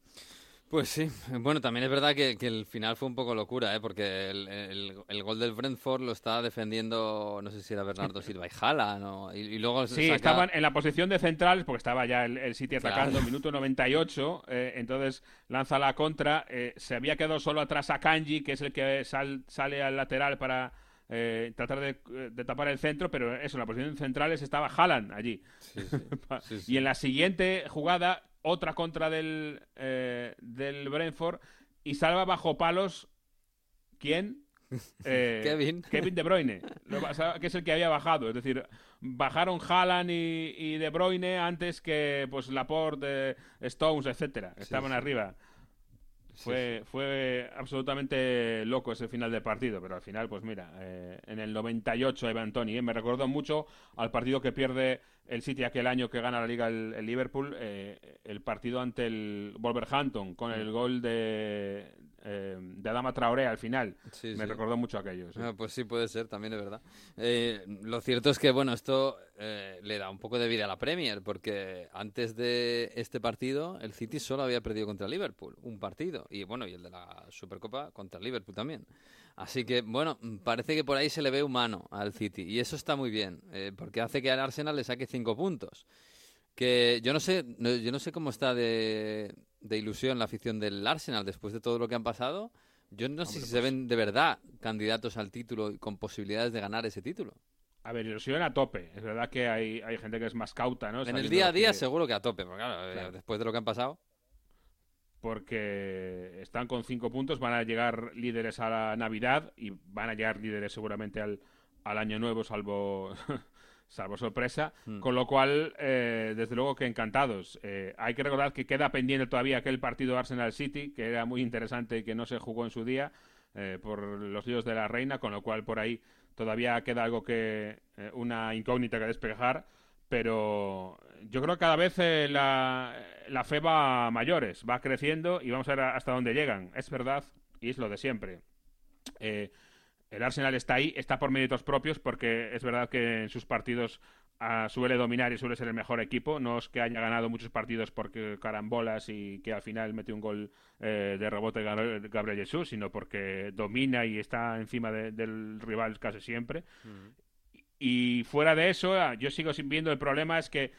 Pues sí, bueno, también es verdad que, que el final fue un poco locura, ¿eh? porque el, el- el gol del Brentford lo estaba defendiendo, no sé si era Bernardo Silva y Jala, ¿no? Y, y luego Sí, saca- estaban en la posición de centrales, porque estaba ya el, el City atacando, Claro. minuto 98, eh, entonces lanza la contra, eh, se había quedado solo atrás a Kanji, que es el que sal- sale al lateral para eh, tratar de, de tapar el centro, pero eso, en la posición de centrales estaba Haaland allí. Sí, sí, sí, sí. Y en la siguiente jugada, otra contra del, eh, del Brentford, y salva bajo palos, ¿quién? Eh, Kevin. Kevin De Bruyne, que es el que había bajado. Es decir, bajaron Haaland y, y De Bruyne antes que pues Laporte, eh, Stones, etcétera. Estaban sí. arriba. Fue, fue absolutamente loco ese final del partido, pero al final, pues mira, eh, en el 98 Evan Tony, eh, me recordó mucho al partido que pierde el City aquel año que gana la liga el, el Liverpool, eh, el partido ante el Wolverhampton, con el gol de, eh, de Adama Traoré al final. Sí, me sí. recordó mucho aquello. sí. Ah, pues sí, puede ser, también es verdad. Eh, lo cierto es que, bueno, esto eh, le da un poco de vida a la Premier, porque antes de este partido, el City solo había perdido contra el Liverpool, un partido, y bueno, y el de la Supercopa contra el Liverpool también. Así que, bueno, parece que por ahí se le ve humano al City, y eso está muy bien, eh, porque hace que al Arsenal le saque cinco puntos. Que yo no sé, no- yo no sé cómo está de, de ilusión la afición del Arsenal después de todo lo que han pasado. Yo no sé si se ven de verdad candidatos al título y con posibilidades de ganar ese título. A ver, ilusión a tope. Es verdad que hay, hay gente que es más cauta, ¿no? en el día a día que- seguro que a tope, porque claro, eh, Claro. después de lo que han pasado. Porque están con cinco puntos, van a llegar líderes a la Navidad y van a llegar líderes seguramente al, al Año Nuevo, salvo, salvo sorpresa. Hmm. Con lo cual, eh, desde luego que encantados. Eh, hay que recordar que queda pendiente todavía aquel partido Arsenal-City, que era muy interesante y que no se jugó en su día eh, por los líos de la reina, con lo cual por ahí todavía queda algo que, eh, una incógnita que despejar pero yo creo que cada vez eh, la, la fe va a mayores, va creciendo y vamos a ver hasta dónde llegan. Es verdad, y es lo de siempre. Eh, el Arsenal está ahí, está por méritos propios, porque es verdad que en sus partidos ah, suele dominar y suele ser el mejor equipo. No es que haya ganado muchos partidos porque carambolas y que al final mete un gol eh, de rebote Gabriel Jesús, sino porque domina y está encima de- del rival casi siempre. Y fuera de eso, ah, yo sigo sin viendo el problema es que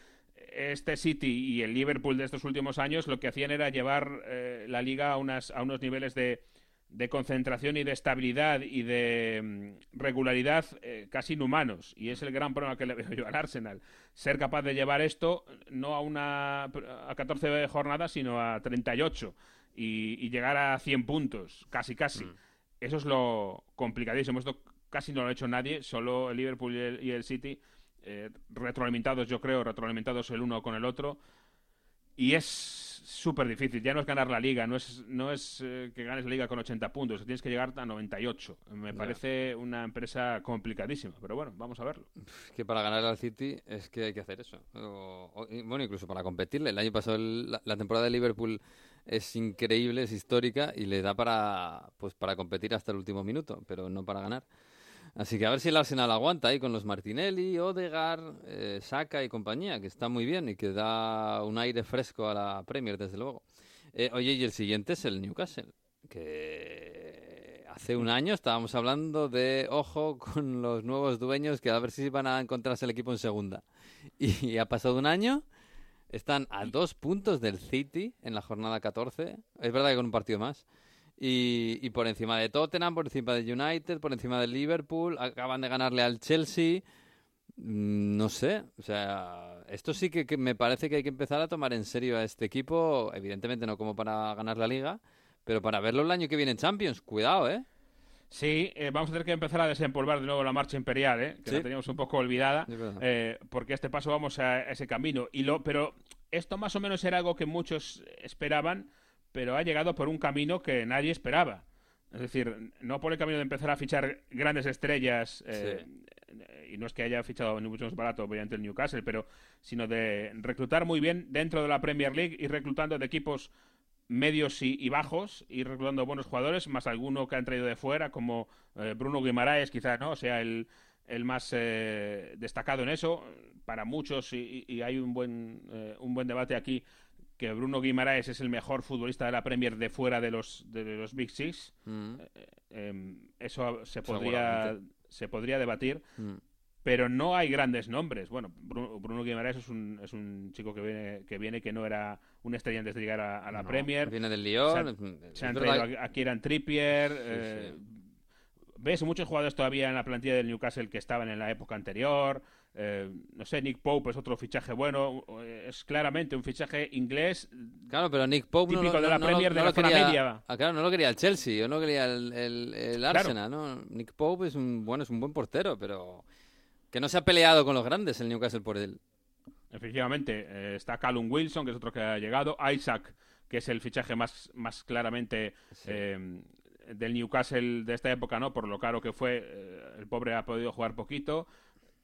este City y el Liverpool de estos últimos años lo que hacían era llevar eh, la liga a, unas, a unos niveles de, de concentración y de estabilidad y de mm, regularidad eh, casi inhumanos. Y es el gran problema que le veo yo al Arsenal. Ser capaz de llevar esto no a, una, a 14 jornadas, sino a 38 y, y llegar a 100 puntos, casi casi. Eso es lo complicadísimo. Esto casi no lo ha hecho nadie, solo el Liverpool y el, y el City, eh, retroalimentados, yo creo, retroalimentados el uno con el otro. Y es súper difícil. Ya no es ganar la liga, no es, no es eh, que ganes la liga con 80 puntos, tienes que llegar a 98. Me parece una empresa complicadísima, pero bueno, vamos a verlo. Que para ganar al City es que hay que hacer eso. O- o- y, bueno, incluso para competirle. El año pasado el- la, la temporada de Liverpool es increíble, es histórica y le da para pues para competir hasta el último minuto, pero no para ganar. Así que a ver si el Arsenal aguanta ahí con los Martinelli, Odegaard, eh, Saka y compañía, que está muy bien y que da un aire fresco a la Premier, desde luego. Eh, oye, y el siguiente es el Newcastle, que hace un año estábamos hablando de, ojo, con los nuevos dueños, que a ver si van a encontrarse el equipo en segunda. Y ha pasado un año, están a dos puntos del City en la jornada 14, es verdad que con un partido más. Y, y por encima de Tottenham, por encima de United, por encima del Liverpool, acaban de ganarle al Chelsea. Mm, No sé, o sea, esto sí que, que me parece que hay que empezar a tomar en serio a este equipo, evidentemente no como para ganar la liga, pero para verlo el año que viene en Champions, cuidado, ¿eh? Sí, eh, vamos a tener que empezar a desempolvar de nuevo la marcha imperial, ¿eh? que Sí. la teníamos un poco olvidada, eh, porque a este paso vamos a, a ese camino. Y lo, pero esto más o menos era algo que muchos esperaban, pero ha llegado por un camino que nadie esperaba. Es decir, no por el camino de empezar a fichar grandes estrellas, eh, y no es que haya fichado ni mucho más barato, obviamente, el Newcastle, pero sino de reclutar muy bien dentro de la Premier League y reclutando de equipos medios y, y bajos y reclutando buenos jugadores, más alguno que han traído de fuera, como eh, Bruno Guimaraes, quizás no sea el, el más eh, destacado en eso. Para muchos y, y hay un buen eh, un buen debate aquí que Bruno Guimaraes es el mejor futbolista de la Premier de fuera de los de los Big Six Mm, Eh, eso se podría se podría debatir mm. pero no hay grandes nombres. Bueno, Bruno, Bruno Guimaraes es un, es un chico que viene, que viene que no era una estrella antes de llegar a, a la No, Premier. Viene del Lyon. Se han traído a, a Kieran Trippier. eh, Ves muchos jugadores todavía en la plantilla del Newcastle que estaban en la época anterior. Eh, no sé, Nick Pope es otro fichaje bueno. eh, Es claramente un fichaje inglés. Claro, pero Nick Pope no, Típico no- de la no- Premier no de la zona quería- media. Ah, claro, no lo quería el Chelsea, o no quería el, el- el Claro. Arsenal, ¿no? Nick Pope es un bueno, es un buen portero, pero que no se ha peleado con los grandes el Newcastle por él. Efectivamente, eh, está Callum Wilson, que es otro que ha llegado. Isaac, que es el fichaje más, más claramente eh, del Newcastle de esta época, ¿no? Por lo caro que fue, el pobre ha podido jugar poquito.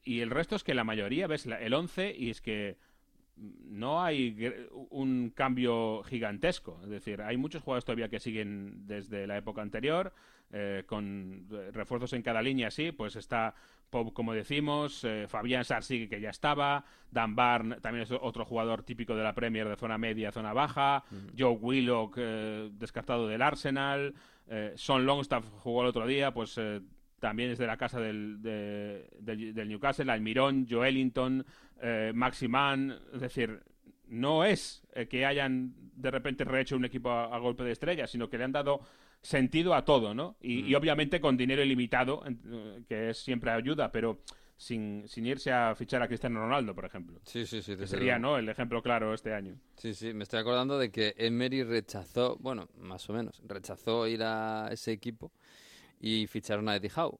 Y el resto es que la mayoría, ves la- el 11 y es que no hay un cambio gigantesco. Es decir, hay muchos jugadores todavía que siguen desde la época anterior, eh, con refuerzos en cada línea, sí. Pues está Pop, como decimos, eh, Fabián Sarsi, que ya estaba, Dan Barn, también es otro jugador típico de la Premier de zona media, zona baja, Joe Willock, eh, descartado del Arsenal, eh, Son Longstaff jugó el otro día, pues eh, también es de la casa del, de- del, del Newcastle, Almirón, Joelinton, eh, Maximan, es decir, no es eh, que hayan de repente rehecho un equipo a, a golpe de estrellas, sino que le han dado sentido a todo, ¿no? Y, y obviamente con dinero ilimitado, eh, que es siempre ayuda, pero sin, sin irse a fichar a Cristiano Ronaldo, por ejemplo. Sí, sí, sí. Que sería, luego. ¿no? El ejemplo claro este año. Sí, sí, me estoy acordando de que Emery rechazó, bueno, más o menos, rechazó ir a ese equipo y ficharon a Eddie Howe.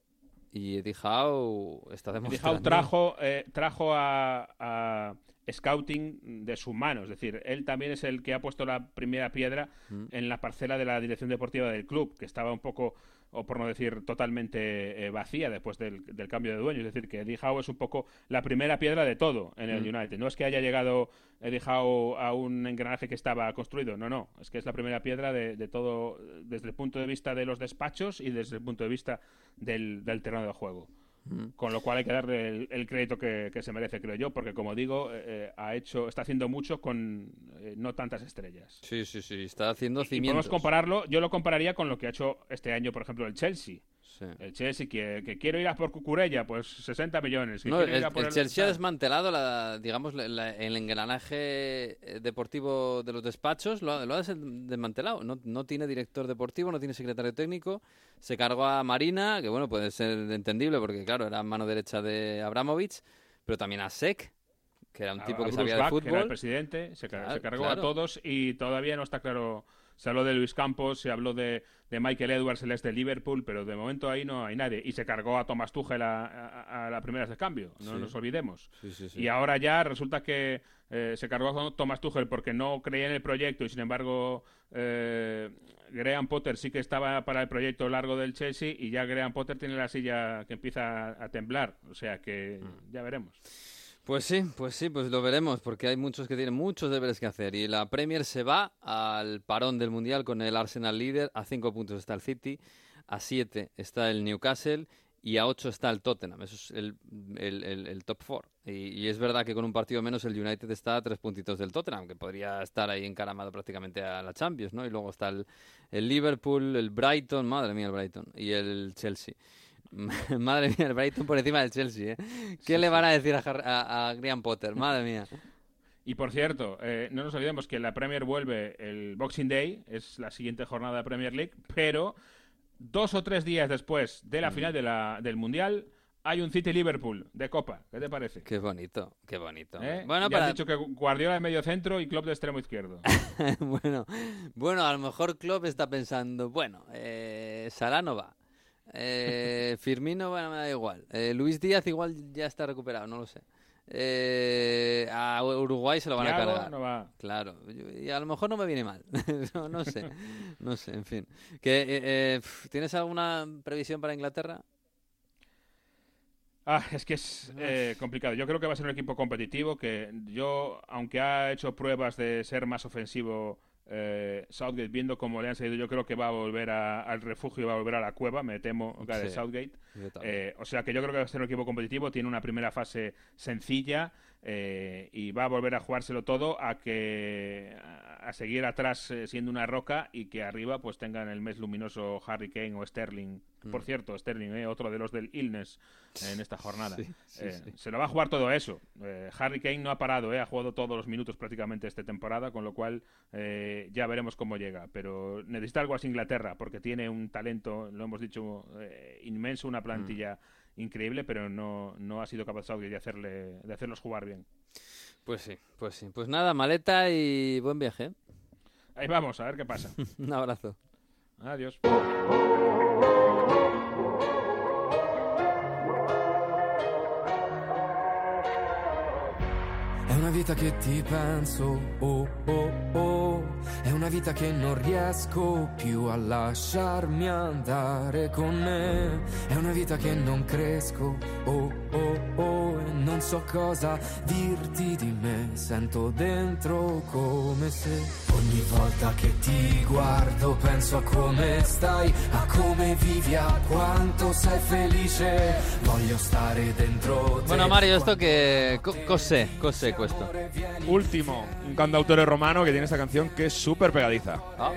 Y Eddie Howe está Eddie demostrando... Howe trajo, eh, trajo a, a Scouting de su mano, es decir, él también es el que ha puesto la primera piedra Mm. en la parcela de la dirección deportiva del club, que estaba un poco o por no decir totalmente eh, vacía después del, del cambio de dueño. Es decir, que Eddie Howe es un poco la primera piedra de todo en el Mm. United. No es que haya llegado Eddie Howe a un engranaje que estaba construido, no, no. Es que es la primera piedra de, de todo desde el punto de vista de los despachos y desde el punto de vista del, del terreno de juego. Con lo cual hay que darle el, el crédito que, que se merece, creo yo, porque como digo, eh, eh, ha hecho, está haciendo mucho con eh, no tantas estrellas. Sí, sí, sí, está haciendo Y podemos cimientos. compararlo, yo lo compararía con lo que ha hecho este año, por ejemplo, el Chelsea. Sí. El Chelsea, que, que quiero ir a por Cucurella, pues 60 millones. No, el, el el- Chelsea ha tal. desmantelado la, digamos, la- la- el engranaje eh, deportivo de los despachos, lo, ha- lo ha des- desmantelado. No, no tiene director deportivo, no tiene secretario técnico. Se cargó a Marina, que bueno, puede ser entendible porque, claro, era mano derecha de Abramovich, pero también a Sek, que era un A- tipo a que Bruce sabía de Buck, que era el fútbol. presidente, se, Claro, se cargó claro. a todos y todavía no está claro. Se habló de Luis Campos, se habló de, de Michael Edwards, el ex de Liverpool, pero de momento ahí no hay nadie. Y se cargó a Thomas Tuchel a, a, a la primera de cambio, no Sí. nos olvidemos. Sí, sí, sí. Y ahora ya resulta que eh, se cargó a Thomas Tuchel porque no creía en el proyecto y sin embargo eh, Graham Potter sí que estaba para el proyecto largo del Chelsea y ya Graham Potter tiene la silla que empieza a, a temblar. O sea que Mm. ya veremos. Pues sí, pues sí, pues lo veremos, porque hay muchos que tienen muchos deberes que hacer. Y la Premier se va al parón del Mundial con el Arsenal líder. A cinco puntos está el City, a siete está el Newcastle y a ocho está el Tottenham. Eso es el, top four. Y, y es verdad que con un partido menos el United está a tres puntitos del Tottenham, que podría estar ahí encaramado prácticamente a la Champions, ¿no? Y luego está el, el Liverpool, el Brighton, madre mía el Brighton, y el Chelsea. Madre mía, el Brighton por encima del Chelsea, ¿eh? ¿Qué le van a decir a, a, a Graham Potter? Madre mía. Y por cierto, eh, no nos olvidemos que la Premier vuelve el Boxing Day, es la siguiente jornada de Premier League, pero dos o tres días después de la Mm. final de la, del Mundial hay un City-Liverpool de Copa. ¿Qué te parece? Qué bonito, qué bonito. ¿Eh? Bueno, Ya para... has dicho que Guardiola de medio centro y Klopp de extremo izquierdo. bueno, bueno, a lo mejor Klopp está pensando, bueno, eh, Salah no va. Eh, Firmino, bueno, me da igual. Eh, Luis Díaz igual ya está recuperado, no lo sé. Eh, a Uruguay se lo van a cargar. no va. Claro, y a lo mejor no me viene mal. no, no sé, no sé, en fin. Que, eh, eh, ¿Tienes alguna previsión para Inglaterra? Ah, es que es eh, complicado. Yo creo que va a ser un equipo competitivo que yo, aunque ha hecho pruebas de ser más ofensivo eh, Southgate, viendo cómo le han salido, yo creo que va a volver a- al refugio, va a volver a la cueva, me temo, de Sí. Southgate. Eh, o sea que yo creo que va a ser un equipo competitivo, tiene una primera fase sencilla eh, y va a volver a jugárselo todo a que a, seguir atrás eh, siendo una roca y que arriba pues tengan el mes luminoso Harry Kane o Sterling. Por Mm. cierto, Sterling, eh, otro de los del illness en esta jornada. Sí, sí, Eh, sí. Se lo va a jugar todo eso. Eh, Harry Kane no ha parado, eh, ha jugado todos los minutos prácticamente esta temporada, con lo cual eh, ya veremos cómo llega. Pero necesita algo así Inglaterra, porque tiene un talento, lo hemos dicho, eh, inmenso, una plantilla increíble, pero no, no ha sido capaz Saudi de, hacerle, de hacerlos jugar bien. Pues sí, pues sí. Pues nada, maleta y buen viaje. ¿eh? Ahí vamos, a ver qué pasa. Un abrazo. Adiós. Vita che ti penso, oh oh oh, è una vita che non riesco più a lasciarmi andare con me, è una vita che non cresco, oh oh oh, e non so cosa dirti di me, sento dentro come se ogni volta che ti guardo penso a come stai, a come vivi, a quanto sei felice, voglio stare dentro te. Bueno, Mario, esto que... co- Cos'è? Cos'è questo? Último, un cantautore romano que tiene esta canción que es súper pegadiza. Ah,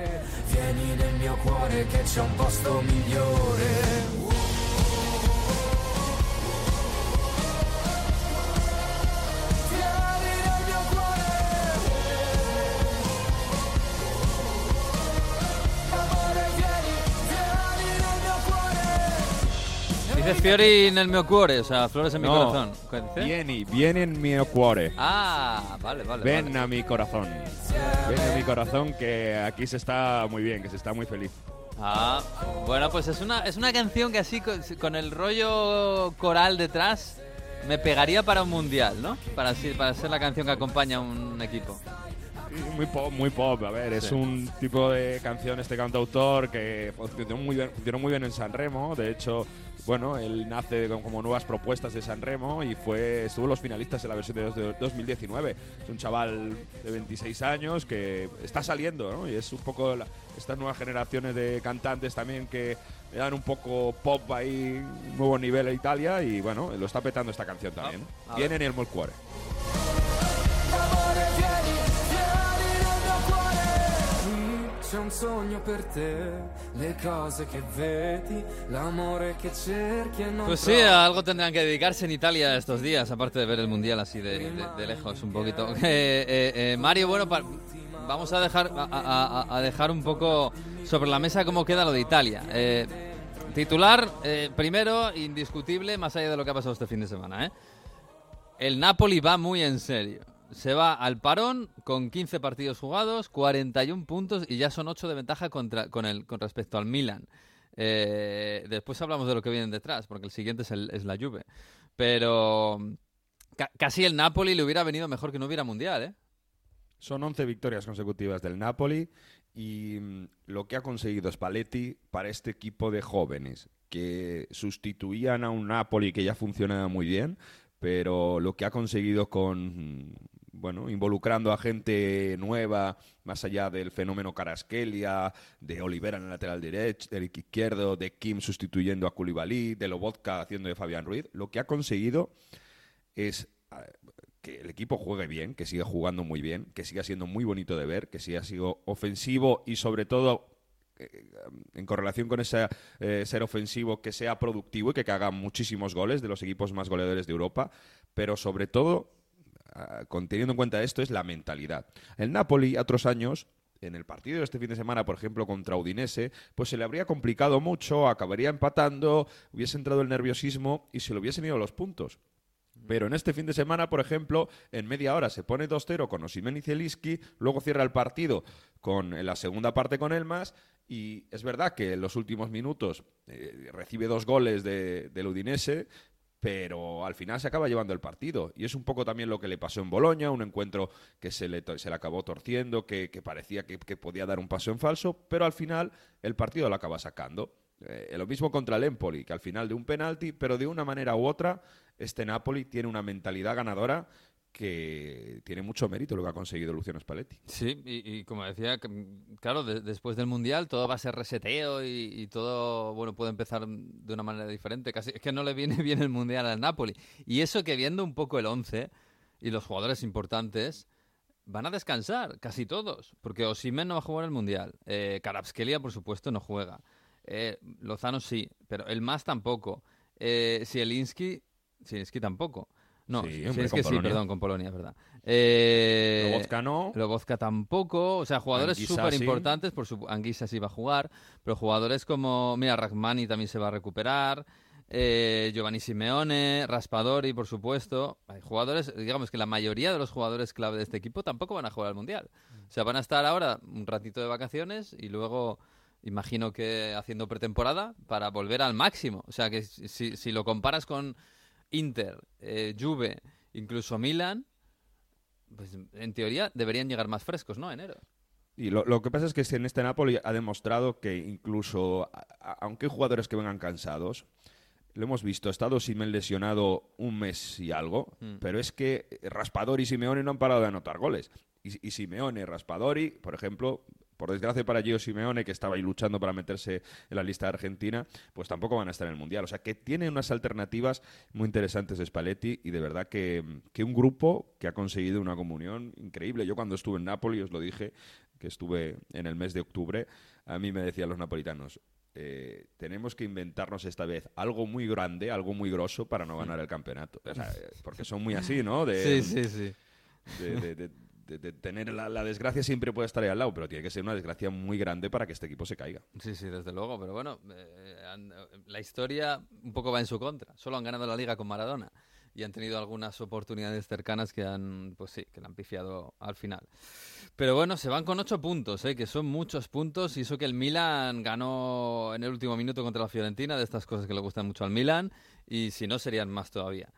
cuore. Dice Fiori en el mio cuore, o sea, flores en mi No, corazón. ¿Qué dice? Vieni, vieni en mi cuore. Ah, vale, vale. Ven vale. a mi corazón. Ven a mi corazón que aquí se está muy bien, que se está muy feliz. Ah, bueno, pues es una, es una canción que así, con, con el rollo coral detrás, me pegaría para un mundial, ¿no? Para, así- para ser la canción que acompaña a un equipo. Muy pop, muy pop. A ver, es Sí. un tipo de canción, este cantautor, que funcionó muy, bien, funcionó muy bien en San Remo. De hecho, bueno, él nace con- como nuevas propuestas de San Remo y fue estuvo los finalistas en la versión de dos- de 2019. Es un chaval de 26 años que está saliendo, ¿no? Y es un poco la- estas nuevas generaciones de cantantes también que le dan un poco pop ahí, un nuevo nivel a Italia y bueno, lo está petando esta canción también. Ah, a Viene en el Cuore. C'è un sogno per te, le cose che vedi, l'amore che cerchi e non Pues sí, a algo tendrán que dedicarse en Italia estos días, aparte de ver el Mundial así de, de- de lejos un poquito. Eh, eh, eh, Mario, bueno, pa- vamos a dejar, a, a- dejar un poco sobre la mesa cómo queda lo de Italia. Titular, primero, indiscutible, más allá de lo que ha pasado este fin de semana. ¿eh? El Napoli va muy en serio. Se va al parón con 15 partidos jugados, 41 puntos y ya son 8 de ventaja contra, con, el, con respecto al Milan. Eh, después hablamos de lo que viene detrás, porque el siguiente es, el- es la Juve. Pero ca- casi el Napoli le hubiera venido mejor que no hubiera Mundial, ¿eh? Son 11 victorias consecutivas del Napoli y mm, lo que ha conseguido Spalletti para este equipo de jóvenes que sustituían a un Napoli que ya funcionaba muy bien, pero lo que ha conseguido con mm, bueno, involucrando a gente nueva, más allá del fenómeno Caraskelia, de Olivera en el lateral derecho, del izquierdo, de Kim sustituyendo a Koulibaly, de Lobotka haciendo de Fabián Ruiz, lo que ha conseguido es ah, que el equipo juegue bien, que siga jugando muy bien, que siga siendo muy bonito de ver, que siga siendo ofensivo y sobre todo en correlación con ese eh, ser ofensivo, que sea productivo y que haga muchísimos goles de los equipos más goleadores de Europa, pero sobre todo, ah, teniendo en cuenta esto, es la mentalidad. El Napoli, otros años, en el partido de este fin de semana, por ejemplo, contra Udinese, pues se le habría complicado mucho, acabaría empatando, hubiese entrado el nerviosismo y se le hubiesen ido los puntos. Pero en este fin de semana, por ejemplo, en media hora se pone 2-0 con Osimhen y Zielinski, luego cierra el partido con en la segunda parte con Elmas y es verdad que en los últimos minutos eh, recibe dos goles de, del Udinese, pero al final se acaba llevando el partido. Y es un poco también lo que le pasó en Boloña, un encuentro que se le, se le acabó torciendo, que, que parecía que, que podía dar un paso en falso, pero al final el partido lo acaba sacando. Eh, lo mismo contra el Empoli, que al final de un penalti, pero de una manera u otra, este Napoli tiene una mentalidad ganadora que tiene mucho mérito lo que ha conseguido Luciano Spalletti. Sí, y, como decía, claro, de- después del Mundial todo va a ser reseteo y, todo, bueno, puede empezar de una manera diferente. Casi, es que no le viene bien el Mundial al Napoli. Y eso que viendo un poco el 11 y los jugadores importantes, van a descansar, casi todos. Porque Osimhen no va a jugar el Mundial. Eh, Karabskelia, por supuesto, no juega. Eh, Lozano sí, pero el más tampoco. Eh, Zielinski, Zielinski tampoco. No, Sí, Zielinski con sí, perdón, con Polonia, es verdad. Eh, Lobotka no. Lobotka tampoco. O sea, jugadores súper importantes. Por su Anguissa sí va a jugar. Pero jugadores como. Mira, Rachmani también se va a recuperar. eh, Giovanni Simeone, Raspadori, por supuesto. Hay jugadores, digamos que la mayoría de los jugadores clave de este equipo tampoco van a jugar al Mundial. O sea, van a estar ahora un ratito de vacaciones y luego imagino que haciendo pretemporada para volver al máximo. O sea, que si, si lo comparas con Inter, eh, Juve, incluso Milan, pues en teoría deberían llegar más frescos, ¿no? Enero. Y lo, lo que pasa es que en este Napoli ha demostrado que incluso, a- a- aunque hay jugadores que vengan cansados, lo hemos visto, ha estado Simen lesionado un mes y algo, Mm. pero es que Raspadori y Simeone no han parado de anotar goles. Y, y Simeone, Raspadori, por ejemplo, por desgracia para Gio Simeone, que estaba ahí luchando para meterse en la lista de Argentina, pues tampoco van a estar en el Mundial. O sea, que tiene unas alternativas muy interesantes de Spalletti y de verdad que, que un grupo que ha conseguido una comunión increíble. Yo cuando estuve en Nápoles, os lo dije, que estuve en el mes de octubre, a mí me decían los napolitanos, eh, tenemos que inventarnos esta vez algo muy grande, algo muy grosso para no ganar el campeonato. O sea, eh, porque son muy así, ¿no? De, Sí, sí, sí. de, de- de- tener la, desgracia siempre puede estar ahí al lado, pero tiene que ser una desgracia muy grande para que este equipo se caiga. Sí, sí, desde luego, pero bueno, eh, la historia un poco va en su contra. Solo han ganado la liga con Maradona y han tenido algunas oportunidades cercanas que han, pues sí, que la han pifiado al final. Pero bueno, se van con ocho puntos, ¿eh? que son muchos puntos y eso que el Milan ganó en el último minuto contra la Fiorentina, de estas cosas que le gustan mucho al Milan, y si no serían más todavía.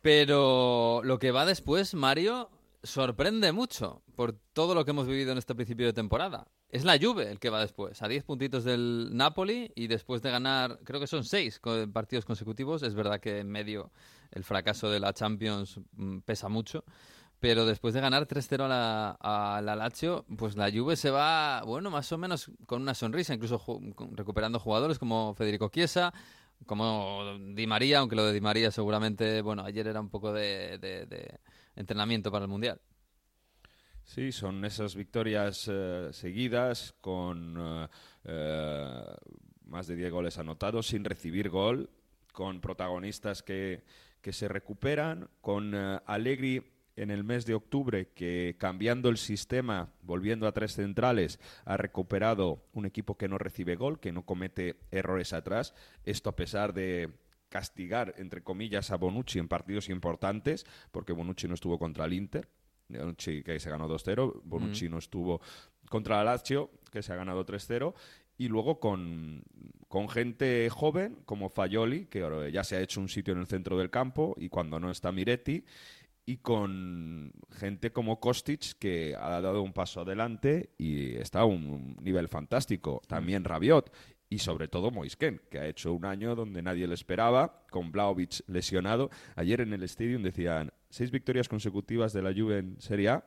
Pero lo que va después, Mario, sorprende mucho por todo lo que hemos vivido en este principio de temporada. Es la Juve el que va después, a 10 puntitos del Napoli y después de ganar, creo que son 6 partidos consecutivos, es verdad que en medio el fracaso de la Champions mm, pesa mucho, pero después de ganar 3-0 a la, a la Lazio, pues la Juve se va, bueno, más o menos con una sonrisa, incluso recuperando jugadores como Federico Chiesa, como Di María, aunque lo de Di María seguramente, bueno, ayer era un poco de entrenamiento para el Mundial. Sí, son esas victorias eh, seguidas con eh, eh, más de 10 goles anotados sin recibir gol, con protagonistas que, que se recuperan, con eh, Allegri en el mes de octubre que cambiando el sistema, volviendo a tres centrales, ha recuperado un equipo que no recibe gol, que no comete errores atrás. Esto a pesar de castigar, entre comillas, a Bonucci en partidos importantes, porque Bonucci no estuvo contra el Inter, Bonucci que se ganó 2-0, Bonucci no estuvo contra la Lazio, que se ha ganado 3-0, y luego con, con gente joven como Fayoli, que ya se ha hecho un sitio en el centro del campo, y cuando no está Miretti, y con gente como Kostic, que ha dado un paso adelante y está a un nivel fantástico. También Rabiot y sobre todo Moisken, que ha hecho un año donde nadie le esperaba, con Blaovic lesionado. Ayer en el Stadium decían seis victorias consecutivas de la Juve en Serie A,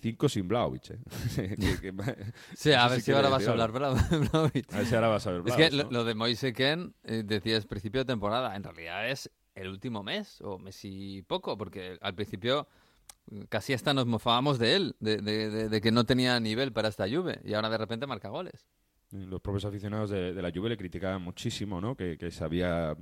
cinco sin Blaovic. ¿eh? Que- que- Sí, a ver si ahora vas a hablar Blaovic. A ver si ahora vas a ver Es que lo, ¿no? lo de Moise Ken, eh, decías principio de temporada, en realidad es el último mes o mes y poco, porque al principio mm, casi hasta nos mofábamos de él, de, de- de- de que no tenía nivel para esta Juve y ahora de repente marca goles. Los propios aficionados de, de la Juve le criticaban muchísimo, ¿no? Que, que sabía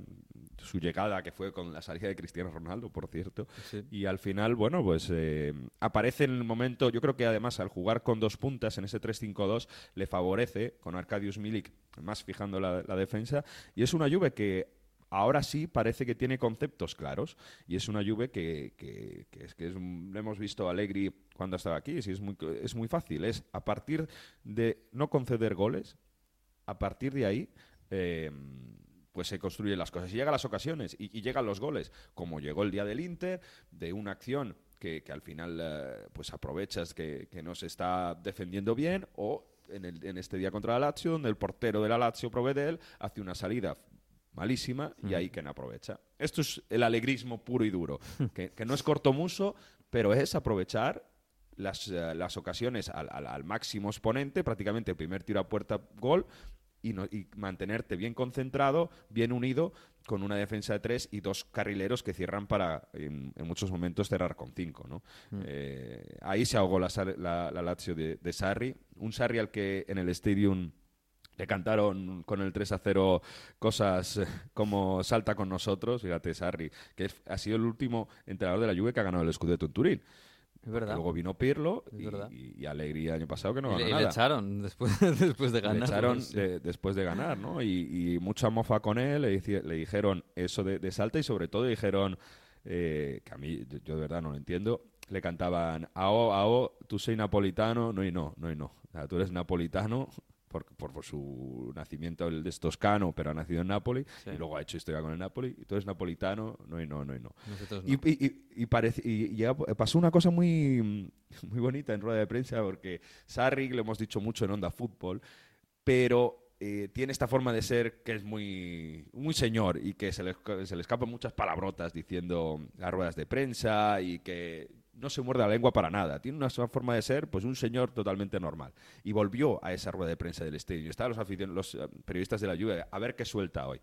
su llegada, que fue con la salida de Cristiano Ronaldo, por cierto. Sí. Y al final, bueno, pues eh, aparece en el momento, yo creo que además al jugar con dos puntas en ese 3-5-2 le favorece, con Arcadius Milik más fijando la, la defensa, y es una Juve que ahora sí parece que tiene conceptos claros, y es una Juve que, es que es lo hemos visto Allegri cuando estaba aquí, sí, es muy, es muy fácil, es a partir de no conceder goles, a partir de ahí, eh, pues se construyen las cosas. Y llegan las ocasiones y, llegan los goles, como llegó el día del Inter, de una acción que, al final eh, pues aprovechas que, no se está defendiendo bien, o en, en este día contra la Lazio, donde el portero de la Lazio, Provedel, hace una salida malísima y ahí quien aprovecha. Esto es el alegrismo puro y duro, que, que no es cortomuso, pero es aprovechar las, eh, las ocasiones al, al- al máximo exponente, prácticamente el primer tiro a puerta gol, y, no- y mantenerte bien concentrado, bien unido, con una defensa de tres y dos carrileros que cierran para, en, en muchos momentos, cerrar con cinco. ¿no? Eh, ahí se ahogó la, la Lazio de, de Sarri, un Sarri al que en el Stadium le cantaron con el 3 a 0 cosas eh, como salta con nosotros, fíjate Sarri, que es- ha sido el último entrenador de la Juve que ha ganado el Scudetto en Turín. Es verdad. Luego vino Pirlo y, Allegri el año pasado que no y ganó y le echaron después, después de ganar. Le echaron Sí. de- después de ganar, ¿no? Y, y mucha mofa con él, le, dijeron eso de, de Salta y sobre todo dijeron, eh, que a mí, yo, yo de verdad no lo entiendo, le cantaban, ao, ao, tú soy napolitano, no y no, no y no. O sea, tú eres napolitano por, por, por su nacimiento, él es toscano, pero ha nacido en Nápoles Sí. y luego ha hecho historia con el Napoli, y tú eres napolitano, no y no, no y no. Nosotros Y, no. y- y- y parece- y ya pasó una cosa muy, muy bonita en rueda de prensa porque Sarri, lo hemos dicho mucho en Onda Fútbol, pero eh, tiene esta forma de ser que es muy, muy señor y que se le, se le escapan muchas palabrotas diciendo las ruedas de prensa y que no se muerde la lengua para nada. Tiene una forma de ser, pues un señor totalmente normal. Y volvió a esa rueda de prensa del estadio. Estaban los, los eh, periodistas de la Juve a ver qué suelta hoy.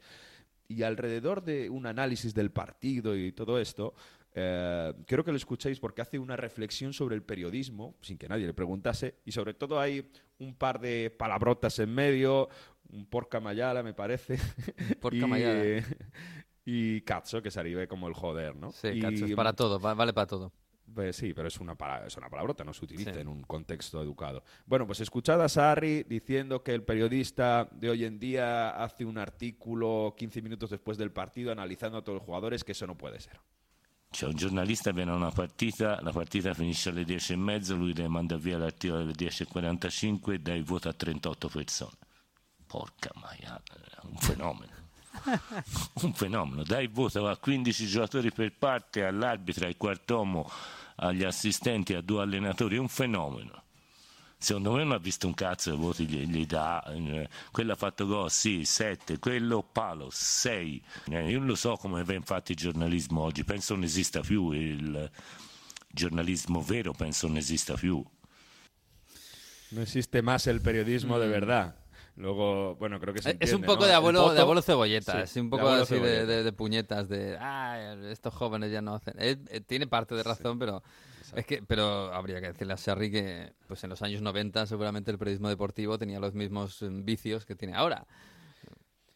Y alrededor de un análisis del partido y todo esto, eh, creo que lo escuchéis porque hace una reflexión sobre el periodismo, sin que nadie le preguntase, y sobre todo hay un par de palabrotas en medio, un porca mayala, me parece. Porca y, mayala. eh, y cazzo, que se arribe como el joder, ¿no? Sí, Y- cacho, es para todo, va- vale para todo. Pues sí, pero es una, es una palabrota, no se utiliza Sí. en un contexto educado. Bueno, pues escuchad a Sarri diciendo que el periodista de hoy en día hace un artículo 15 minutos después del partido analizando a todos los jugadores, que eso no puede ser. Cioè un giornalista viene a una partita, la partita finisce alle 10 e mezza, lui le manda via l'articolo alle 10.45 e dà il voto a 38 persone. Porca maiale, un fenomeno. un fenomeno, dai il voto a 15 giocatori per parte, all'arbitro, al quartomo, agli assistenti e a due allenatori, è un fenomeno. Secondo me non ha visto un cazzo i voti gli, gli dà. eh, quello ha fatto gol, sì, 7, quello palo, 6. io non lo so come va infatti il giornalismo oggi, penso non esista più, il giornalismo vero penso non esista più. No existe más el periodismo de Mm. verdad. Luego, bueno, creo que se Eh, es un entiende, poco ¿no? de El abuelo, de abuelo cebolleta, Sí, es un poco así de, cebolleta. de- de puñetas, de ah, estos jóvenes ya no hacen. Eh, tiene parte de razón, pero es que, pero habría que decirle a Sarri que, pues en los años 90 seguramente el periodismo deportivo tenía los mismos mm, vicios que tiene ahora,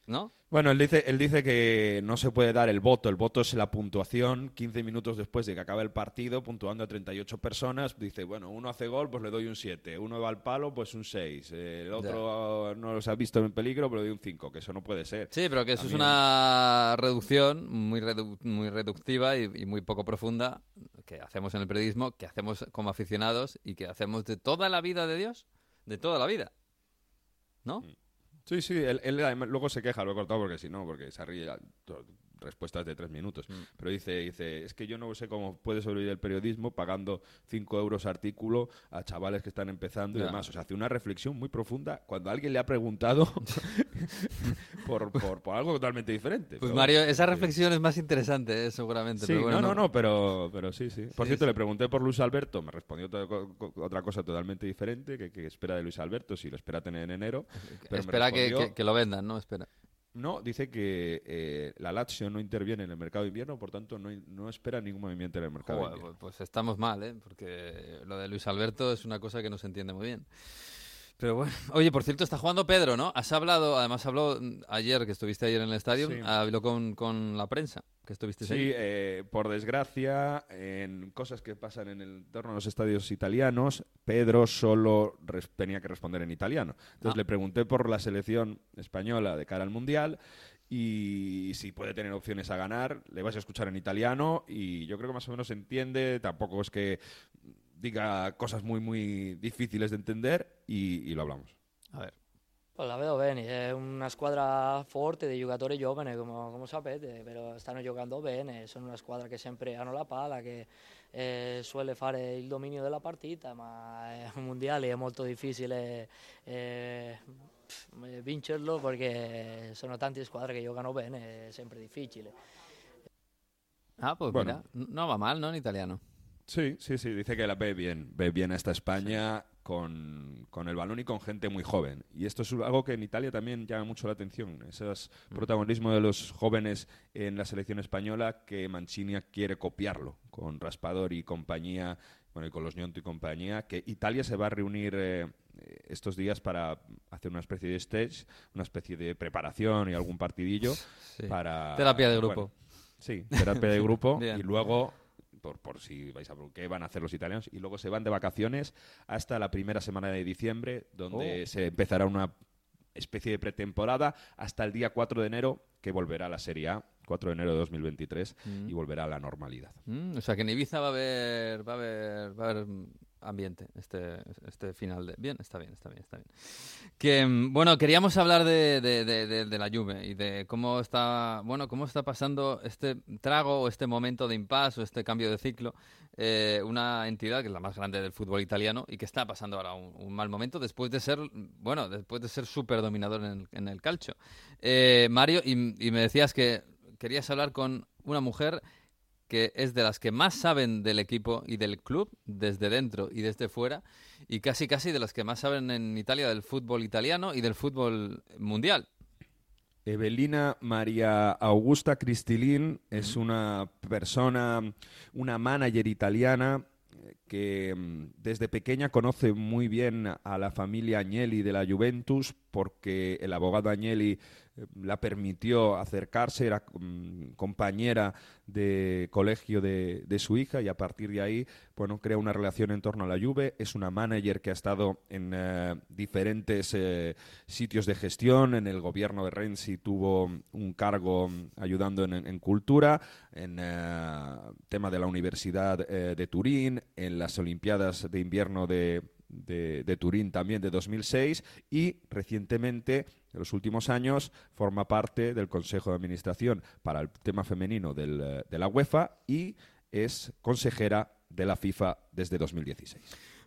¿no? Bueno, él dice, él dice que no se puede dar el voto. El voto es la puntuación 15 minutos después de que acabe el partido, puntuando a 38 personas. Dice, bueno, uno hace gol, pues le doy un 7. Uno va al palo, pues un 6. El otro no los ha visto en peligro, pero le doy un 5. Que eso no puede ser. Sí, pero que eso es una reducción muy, redu- muy reductiva y, y muy poco profunda que hacemos en el periodismo, que hacemos como aficionados y que hacemos de toda la vida de Dios, de toda la vida. ¿No? Sí, sí, él, él luego se queja, lo he cortado porque si no, porque se ríe respuestas de tres minutos. Mm. Pero dice, dice, es que yo no sé cómo puede sobrevivir el periodismo pagando cinco euros artículo a chavales que están empezando y demás. O sea, hace una reflexión muy profunda cuando alguien le ha preguntado por, por, por algo totalmente diferente. Pues Pero Mario, esa eh, reflexión es más interesante, eh, seguramente. Sí, pero bueno, no, no, no, pero, pero sí, sí. Por Sí, cierto, sí. le pregunté por Luis Alberto, me respondió otra, co- co- otra cosa totalmente diferente, que, que espera de Luis Alberto, si lo espera tener en enero. pero Espera que- que lo vendan, ¿no? Espera. No, dice que eh, la Lazio no interviene en el mercado de invierno, por tanto no, no espera ningún movimiento en el mercado de invierno. pues, pues estamos mal, ¿eh? Porque lo de Luis Alberto es una cosa que no se entiende muy bien. Pero bueno, oye, por cierto, está jugando Pedro, ¿no? Has hablado, además habló ayer, que estuviste ayer en el estadio, Sí. habló con, con la prensa, que estuviste Sí, ahí. eh, por desgracia, en cosas que pasan en el entorno de los estadios italianos, Pedro solo tenía que responder en italiano. Entonces Ah. le pregunté por la selección española de cara al Mundial y si puede tener opciones a ganar, le vas a escuchar en italiano y yo creo que más o menos entiende, tampoco es que diga cosas muy, muy difíciles de entender y, y lo hablamos. A ver. Pues la vedo bene, è una squadra forte di giocatori giovani come, come sapete, però stanno giocando bene, sono una squadra che sempre hanno la palla, che eh, suele fare il dominio della partita, ma è un mondiale è molto difficile eh, pff, vincerlo perché sono tante squadre che giocano bene, è sempre difficile. Ah, pues Bueno. mira, no va mal, ¿no? En italiano. Sí, sí, sí, dice que la ve bien, ve bien a esta España con, con el balón y con gente muy joven. Y esto es algo que en Italia también llama mucho la atención, ese Mm. protagonismo de los jóvenes en la selección española que Mancini quiere copiarlo con Raspador y compañía, bueno, y con los Ñonto y compañía, que Italia se va a reunir eh, estos días para hacer una especie de stage, una especie de preparación y algún partidillo Sí. para... Terapia de grupo. bueno, sí, terapia de grupo y luego por, por si vais a ver qué van a hacer los italianos y luego se van de vacaciones hasta la primera semana de diciembre donde Oh. se empezará una especie de pretemporada hasta el día 4 de enero que volverá a la Serie A 4 de enero de 2023 Mm. y volverá a la normalidad Mm, o sea que en Ibiza va a haber, va a haber, va a haber ambiente este, este final de... Bien, está bien, está bien, está bien. Que, mm, bueno, queríamos hablar de, de, de- de- la Juve y de cómo está, bueno, cómo está pasando este trago o este momento de impasse o este cambio de ciclo. eh, una entidad que es la más grande del fútbol italiano y que está pasando ahora un, un mal momento después de ser, bueno, después de ser súper dominador en el, en el calcio. Eh, Mario, y, y me decías que querías hablar con una mujer que es de las que más saben del equipo y del club, desde dentro y desde fuera, y casi casi de las que más saben en Italia del fútbol italiano y del fútbol mundial. Evelina María Augusta Cristilín es una persona, una manager italiana eh, que mm, desde pequeña conoce muy bien a la familia Agnelli de la Juventus porque el abogado Agnelli la permitió acercarse, era mm, compañera de colegio de, su hija y a partir de ahí, bueno, crea una relación en torno a la Juve. Es una manager que ha estado en eh, diferentes eh, sitios de gestión. En el gobierno de Renzi tuvo un cargo mm, ayudando en, cultura, en eh, tema de la Universidad eh, de Turín, en las Olimpiadas de invierno de, de, de Turín también de 2006 y recientemente, en los últimos años, forma parte del Consejo de Administración para el tema femenino del, eh, de la UEFA y es consejera de la FIFA desde 2016.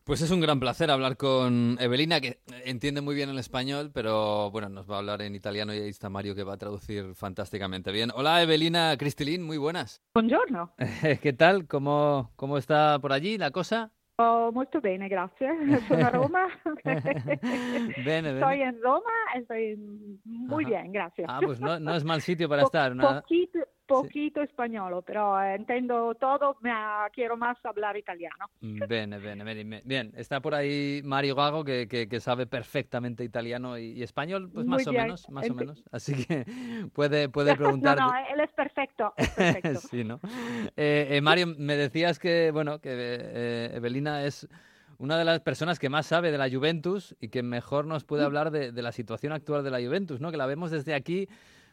Pues es un gran placer hablar con Evelina, que entiende muy bien el español, pero bueno, nos va a hablar en italiano y ahí está Mario que va a traducir fantásticamente bien. Hola Evelina Cristilín, muy buenas. Buongiorno. ¿Qué tal? ¿Cómo, ¿Cómo está por allí la cosa? Oh, molto bene, grazie. Sono a Roma. bene, bene. Estoy en Roma e estoy muy Ajá. bien, gracias. Ah, pues no, no es mal sitio para Po- estar. nada. Poquito, poquito español, pero eh, entiendo todo, ma quiero más hablar italiano. Bene, bene, bene, bene. Bien, está por ahí Mario Gago, que, que- que sabe perfectamente italiano y, y español, pues Muy más o bien. menos, más o menos. Así que puede, puede preguntar. No, no, él es perfecto, es perfecto. sí, ¿no? Eh, eh, Mario, me decías que, bueno, que eh, Evelina es una de las personas que más sabe de la Juventus y que mejor nos puede hablar de, de la situación actual de la Juventus, ¿no? Que la vemos desde aquí,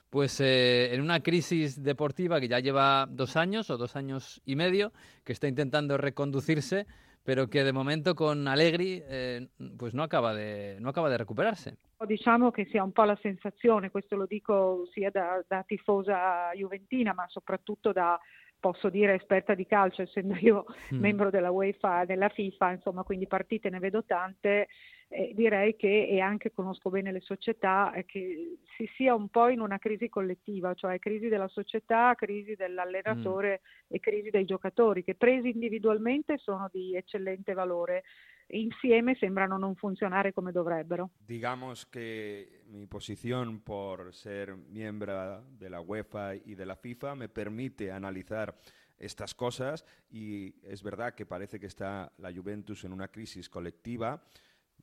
pues eh, en una crisis deportiva que ya lleva dos años o dos años y medio, que está intentando reconducirse, pero que de momento con Allegri, eh, pues no acaba de, no acaba de recuperarse. Diciamo che sia un po' la sensazione, questo lo dico sia da, da tifosa juventina, ma soprattutto da, posso dire, esperta di calcio, essendo io Mm. membro della UEFA della FIFA, insomma, quindi partite ne vedo tante. Eh, direi che, e anche conosco bene le società, eh, che si sia un po' in una crisi collettiva, cioè crisi della società, crisi dell'allenatore e crisi dei giocatori, che presi individualmente sono di eccellente valore, insieme sembrano non funzionare come dovrebbero. Digamos que mi posición por ser miembro de la UEFA y de la FIFA me permite analizar estas cosas y es verdad que parece que está la Juventus en una crisis colectiva.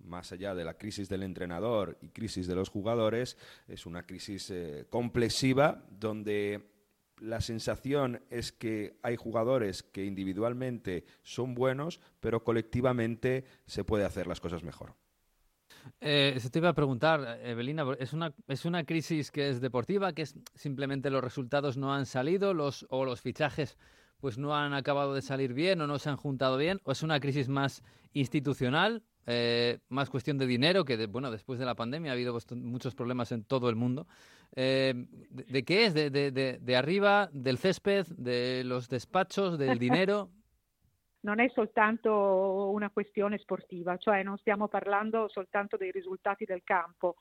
Más allá de la crisis del entrenador y crisis de los jugadores, es una crisis eh, complexiva donde la sensación es que hay jugadores que individualmente son buenos, pero colectivamente se puede hacer las cosas mejor. Eh, eso te iba a preguntar, Evelina, ¿es una, ¿es una crisis que es deportiva, que es simplemente los resultados no han salido los, o los fichajes pues no han acabado de salir bien o no se han juntado bien? ¿O es una crisis más institucional, eh, más cuestión de dinero, que de- bueno, después de la pandemia ha habido muchos problemas en todo el mundo? Eh, ¿de, de qué es? ¿De, de, de, de arriba, del césped, de los despachos, del dinero? non è soltanto una questione sportiva, cioè non stiamo parlando soltanto dei risultati del campo.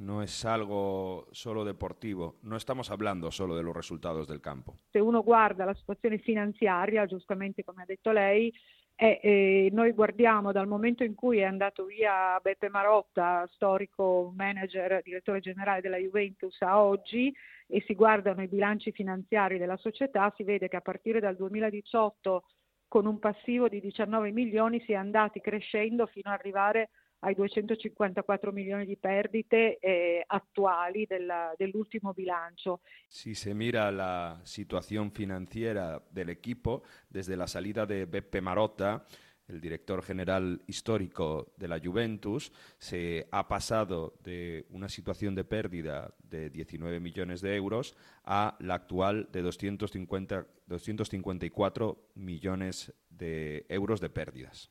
No es algo solo deportivo, no estamos hablando solo de los resultados del campo. Se uno guarda la situazione finanziaria, giustamente come ha detto lei, eh, eh, noi guardiamo dal momento in cui è andato via Beppe Marotta, storico manager, direttore generale della Juventus, a oggi e si guardano i bilanci finanziari della società, si vede che a partire dal 2018 con un passivo di 19 milioni si è andati crescendo fino ad arrivare ai 254 milioni di perdite eh, attuali della- dell'ultimo bilancio. Si se mira la situación financiera del equipo, desde la salida de Beppe Marotta, el director general histórico de la Juventus, se ha pasado de una situación de pérdida de 19 millones de euros a la actual de 250, 254 millones de euros de pérdidas.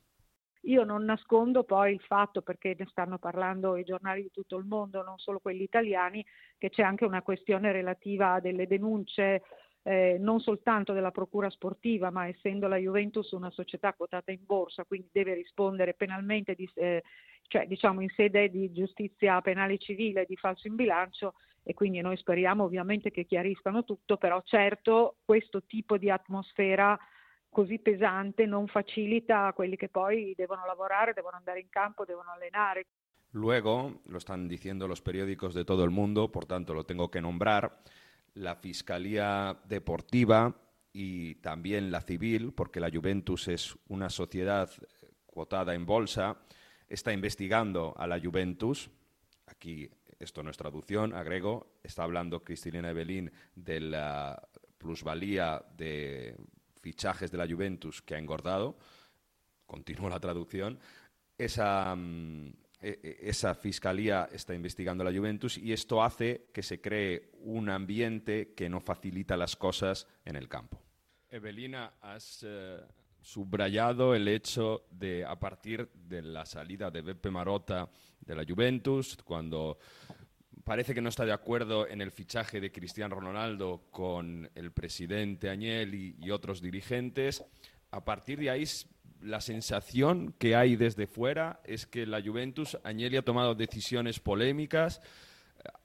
Io non nascondo poi il fatto, perché ne stanno parlando i giornali di tutto il mondo, non solo quelli italiani, che c'è anche una questione relativa a delle denunce eh, non soltanto della procura sportiva, ma essendo la Juventus una società quotata in borsa, quindi deve rispondere penalmente, di, eh, cioè diciamo in sede di giustizia penale civile di falso in bilancio e quindi noi speriamo ovviamente che chiariscano tutto, però certo questo tipo di atmosfera così pesante non facilita a quelli che poi devono lavorare, devono andare in campo, devono allenare. Luego, lo están diciendo los periódicos de todo el mundo, por tanto lo tengo que nombrar, la Fiscalía Deportiva y también la Civil, porque la Juventus es una sociedad eh, cuotada en bolsa, está investigando a la Juventus. Aquí, esto no es traducción, agrego, está hablando Cristina Evelín de la plusvalía de fichajes de la Juventus que ha engordado. Continúo la traducción. Esa, mm, e- e- esa fiscalía está investigando a la Juventus y esto hace que se cree un ambiente que no facilita las cosas en el campo. Evelina, has eh, subrayado el hecho de, a partir de la salida de Beppe Marotta de la Juventus, cuando parece que no está de acuerdo en el fichaje de Cristiano Ronaldo con el presidente Agnelli y otros dirigentes, a partir de ahí la sensación que hay desde fuera es que la Juventus, Agnelli ha tomado decisiones polémicas.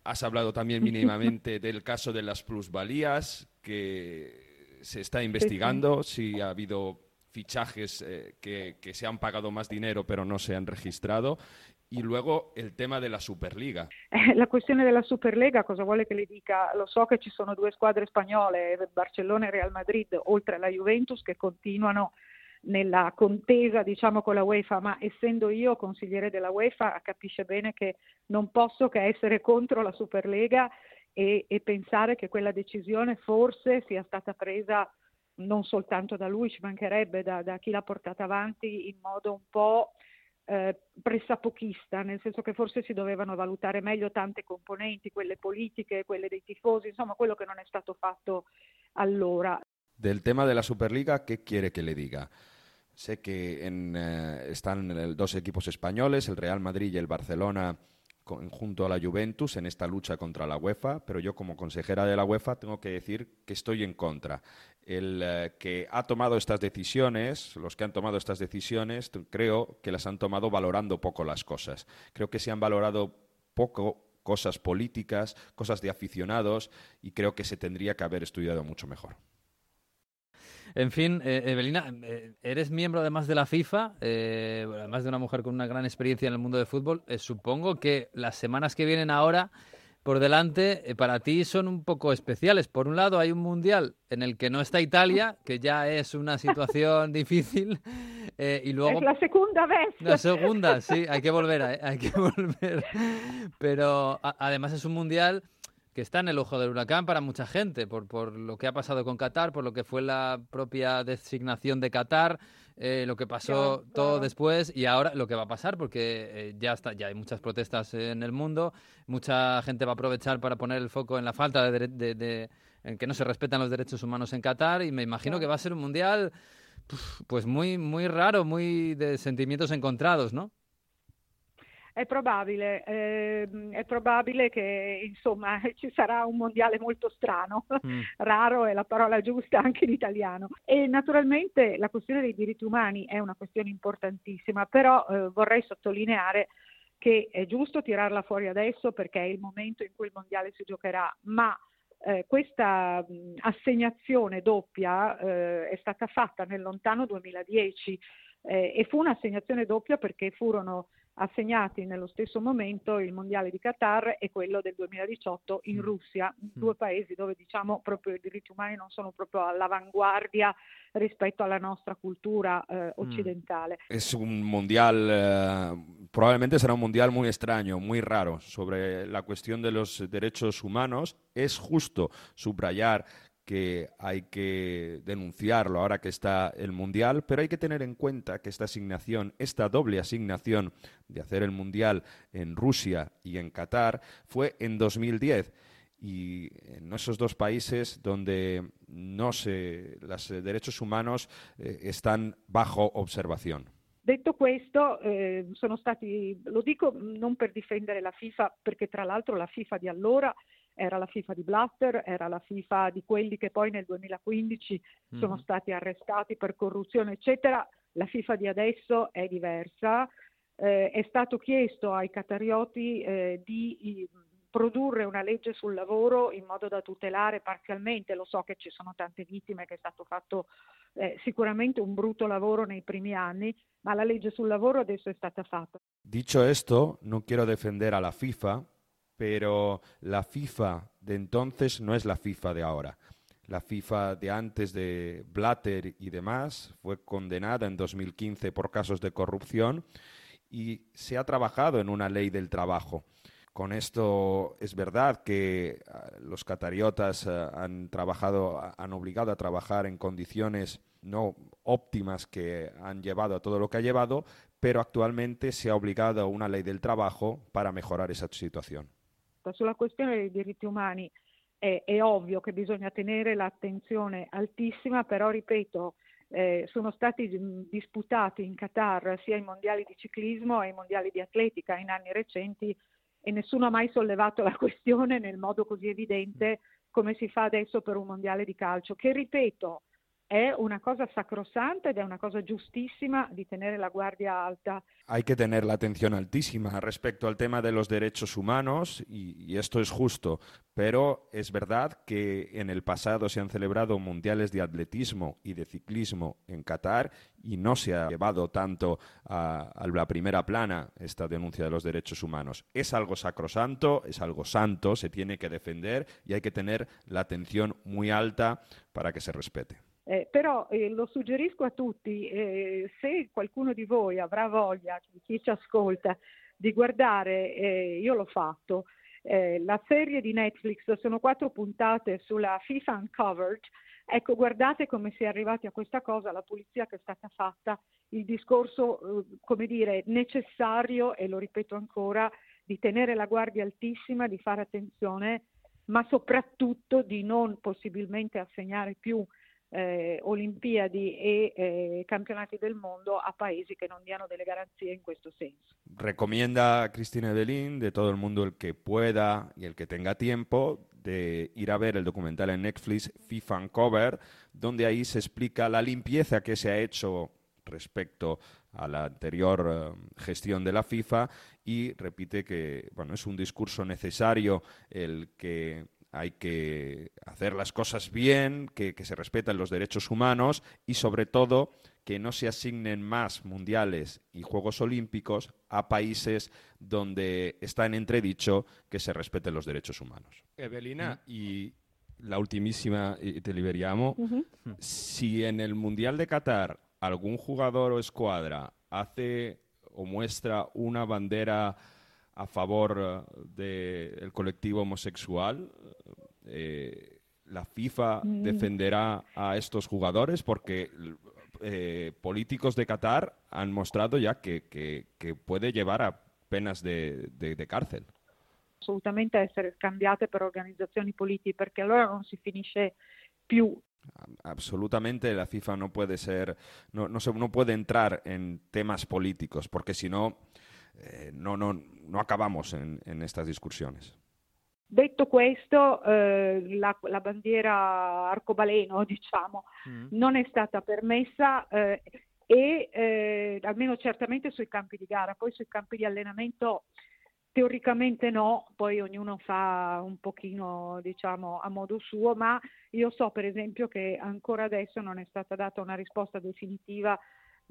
Has hablado también mínimamente del caso de las plusvalías, que se está investigando si ha habido fichajes eh, que, que, se han pagado más dinero pero no se han registrado. Y luego il tema della Superliga. La questione della Superlega, cosa vuole che le dica? Lo so che ci sono due squadre spagnole, Barcellona e Real Madrid, oltre alla Juventus, che continuano nella contesa diciamo con la UEFA, ma essendo io consigliere della UEFA capisce bene che non posso che essere contro la Superlega e, e pensare che quella decisione forse sia stata presa non soltanto da lui, ci mancherebbe da, da chi l'ha portata avanti in modo un po' eh, pressapochista, nel senso che forse si dovevano valutare meglio tante componenti, quelle politiche, quelle dei tifosi, insomma quello che non è stato fatto allora. Del tema della Superliga, ¿qué quiere que le diga? Sé que en, eh, están dos equipos españoles, el Real Madrid y el Barcelona, junto a la Juventus en esta lucha contra la UEFA, pero yo como consejera de la UEFA tengo que decir que estoy en contra. El eh, que ha tomado estas decisiones, los que han tomado estas decisiones, creo que las han tomado valorando poco las cosas. Creo que se han valorado poco cosas políticas, cosas de aficionados y creo que se tendría que haber estudiado mucho mejor. En fin, eh, Evelina, eh, eres miembro además de la FIFA, eh, además de una mujer con una gran experiencia en el mundo del fútbol. supongo que las semanas que vienen ahora por delante para ti son un poco especiales. Por un lado, hay un mundial en el que no está Italia, que ya es una situación difícil. y luego... Es la segunda vez. La segunda, sí, hay que volver, hay que volver. Pero además es un mundial que está en el ojo del huracán para mucha gente, por, por lo que ha pasado con Qatar, por lo que fue la propia designación de Qatar, eh, lo que pasó todo después y ahora lo que va a pasar, porque eh, ya está, ya hay muchas protestas en el mundo, mucha gente va a aprovechar para poner el foco en la falta de, de, en que no se respetan los derechos humanos en Qatar y me imagino que va a ser un mundial pues muy muy raro, muy de sentimientos encontrados, ¿no? È probabile, eh, è probabile che insomma ci sarà un mondiale molto strano, mm. raro è la parola giusta anche in italiano. E naturalmente la questione dei diritti umani è una questione importantissima, però eh, vorrei sottolineare che è giusto tirarla fuori adesso perché è il momento in cui il mondiale si giocherà, ma eh, questa mh, assegnazione doppia eh, è stata fatta nel lontano 2010 eh, e fu un'assegnazione doppia perché furono assegnati nello stesso momento il mondiale di Qatar e quello del 2018 in mm. Russia, mm. due paesi dove diciamo proprio i diritti umani non sono proprio all'avanguardia rispetto alla nostra cultura eh, mm. occidentale. Mm. Es un mundial, eh, probablemente será un mundial muy extraño, muy raro sobre la cuestión de los derechos humanos. Es justo subrayar que hay que denunciarlo ahora que está el Mundial, pero hay que tener en cuenta que esta asignación, esta doble asignación de hacer el Mundial en Rusia y en Qatar, fue en 2010 y en esos dos países donde no se, los derechos humanos eh, están bajo observación. Detto questo, eh, sono stati, lo dico non per difendere la FIFA, perché tra l'altro la FIFA di allora era la FIFA di Blatter, era la FIFA di quelli che poi nel 2015 mm. sono stati arrestati per corruzione, eccetera. La FIFA di adesso è diversa. Eh, è stato chiesto ai catarioti eh, di produrre una legge sul lavoro in modo da tutelare parzialmente, lo so che ci sono tante vittime, che è stato fatto eh, sicuramente un brutto lavoro nei primi anni, ma la legge sul lavoro adesso è stata fatta. Dicho esto, non quiero defender a la FIFA, pero la FIFA de entonces no es la FIFA de ahora. La FIFA de antes de Blatter y demás fue condenada en 2015 por casos de corrupción y se ha trabajado en una ley del trabajo. Con esto es verdad que ah, los catariotas ah, han trabajado, han obligado a trabajar en condiciones no óptimas que han llevado a todo lo que ha llevado, pero actualmente se ha obligado a una ley del trabajo para mejorar esa situación. Sulla questione dei diritti umani è, è ovvio che bisogna tenere l'attenzione altissima, però ripeto, eh, sono stati disputati in Qatar sia i mondiali di ciclismo e i mondiali di atletica in anni recenti e nessuno ha mai sollevato la questione nel modo così evidente come si fa adesso per un mondiale di calcio, che ripeto è una cosa sacrosanta ed è una cosa giustissima di tenere la guardia alta. Hay que tener la atención altísima respecto al tema de los derechos humanos y, esto es justo, pero es verdad que en el pasado se han celebrado mundiales de atletismo y de ciclismo en Qatar y no se ha llevado tanto a la primera plana esta denuncia de los derechos humanos. Es algo sacrosanto, es algo santo, se tiene que defender y hay que tener la atención muy alta para que se respete. Eh, però eh, lo suggerisco a tutti, eh, se qualcuno di voi avrà voglia, chi ci ascolta, di guardare, eh, io l'ho fatto, eh, la serie di Netflix, sono quattro puntate sulla FIFA Uncovered, ecco guardate come si è arrivati a questa cosa, la pulizia che è stata fatta, il discorso, eh, come dire, necessario, e lo ripeto ancora, di tenere la guardia altissima, di fare attenzione, ma soprattutto di non possibilmente assegnare più eh, Olimpiadi e eh, del mondo a paesi che non diano delle garanzie in questo senso. Recomienda Cristina Evelín, de todo el mundo el que pueda y el que tenga tiempo, de ir a ver el documental en Netflix FIFA Uncover, donde ahí se explica la limpieza que se ha hecho respecto a la anterior uh, gestión de la FIFA y repite que bueno, es un discurso necesario el que hay que hacer las cosas bien, que, que, se respeten los derechos humanos y sobre todo que no se asignen más mundiales y Juegos Olímpicos a países donde está en entredicho que se respeten los derechos humanos. Evelina, y la ultimísima, y te liberiamo, uh -huh. si en el Mundial de Qatar algún jugador o escuadra hace o muestra una bandera a favor del de colectivo homosexual, eh, la FIFA mm. defenderá a estos jugadores porque eh, políticos de Qatar han mostrado ya que, que, que puede llevar a penas de, de, de, cárcel. Assolutamente essere scambiate per organizzazioni politiche perché allora non si finisce più absolutamente la FIFA no puede ser no, no, se, no puede entrar en temas políticos porque si no eh, no, no, no acabamos en, en estas discusiones. Detto questo, eh, la, la, bandiera arcobaleno, diciamo, mm. non è stata permessa eh, e eh, almeno certamente sui campi di gara, poi sui campi di allenamento teoricamente no, poi ognuno fa un pochino, diciamo, a modo suo, ma io so per esempio che ancora adesso non è stata data una risposta definitiva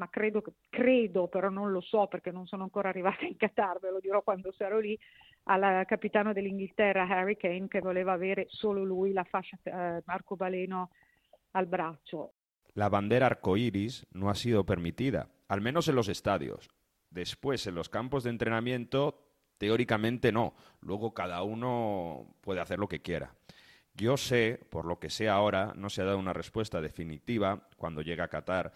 ma credo, credo, però non lo so perché non sono ancora arrivata in Qatar, ve lo dirò quando sarò lì, al capitano dell'Inghilterra Harry Kane che voleva avere solo lui la fascia eh, arcobaleno al braccio. La bandera arcoíris no ha sido permitida, al menos en los estadios. Después, en los campos de entrenamiento, teóricamente no. Luego cada uno puede hacer lo que quiera. Yo sé, por lo que sé ahora, no se ha dado una respuesta definitiva cuando llega a Qatar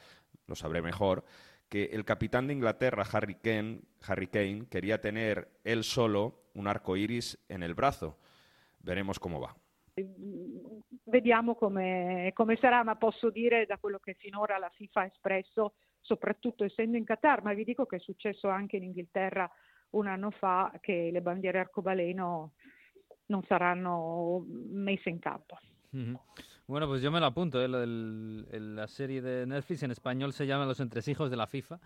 lo sabré mejor, que el capitán de Inglaterra, Harry Kane, Harry Kane quería tener él solo un arco iris en el brazo. Veremos cómo va. Vediamo come, come sarà, ma posso dire da quello che finora la FIFA ha espresso, soprattutto essendo in Qatar, ma vi dico che è successo anche in Inghilterra un anno fa che le bandiere arcobaleno non saranno messe in campo. Mm-hmm. Bueno, pues yo me lo apunto, ¿eh? el, la serie de Netflix en español se llama Los entresijos de la FIFA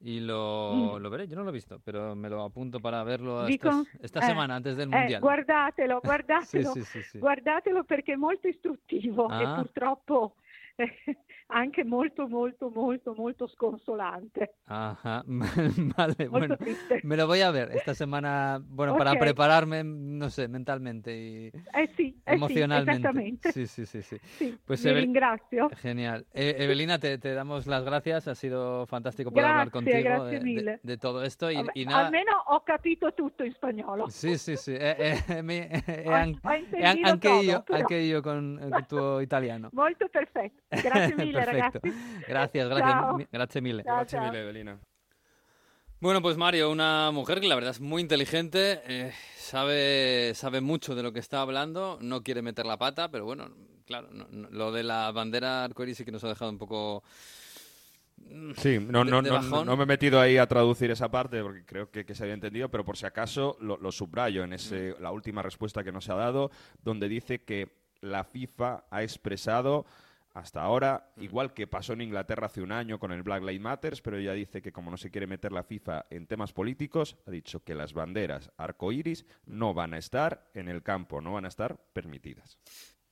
y lo, mm. lo veré, yo no lo he visto, pero me lo apunto para verlo esta, esta eh, semana antes del Mundial. Eh, guardatelo, guardatelo, sì, sì, sì, guardatelo perché è molto istruttivo ah. e purtroppo anche molto, molto, molto, molto sconsolante. Ajá, vale, bueno, me lo voy a ver esta semana, bueno, okay. para prepararme, no sé, mentalmente y eh sí, eh emocionalmente. Sí, sí, sí, sí. sí pues Genial. E Evelina, te, te, damos las gracias, ha sido fantástico poder grazie, hablar contigo grazie de, de, de, todo esto y, y, nada. Almeno ho capito tutto in spagnolo. Sí, sí, sí. Eh, eh, eh, anche, io, però. anche io con, con il tuo italiano. Molto perfetto. Mille, ragazzi. Gracias, gracias, gracias mille. Ciao, ciao. mille, Evelina. Bueno, pues Mario, una mujer que la verdad es muy inteligente, eh, sabe, sabe mucho de lo que está hablando, no quiere meter la pata, pero bueno, claro, no, no, lo de la bandera arcoíris sí que nos ha dejado un poco... mm, Sí, no, de- no, de no, bajón. no me he metido ahí a traducir esa parte porque creo que, que se había entendido, pero por si acaso lo, lo subrayo en ese, la última respuesta que nos ha dado, donde dice que la FIFA ha expresado hasta ahora, igual que pasó en Inglaterra hace un año con el Black Lives Matters, pero ella dice que como no se quiere meter la FIFA en temas políticos, ha dicho que las banderas arcoíris no van a estar en el campo, no van a estar permitidas.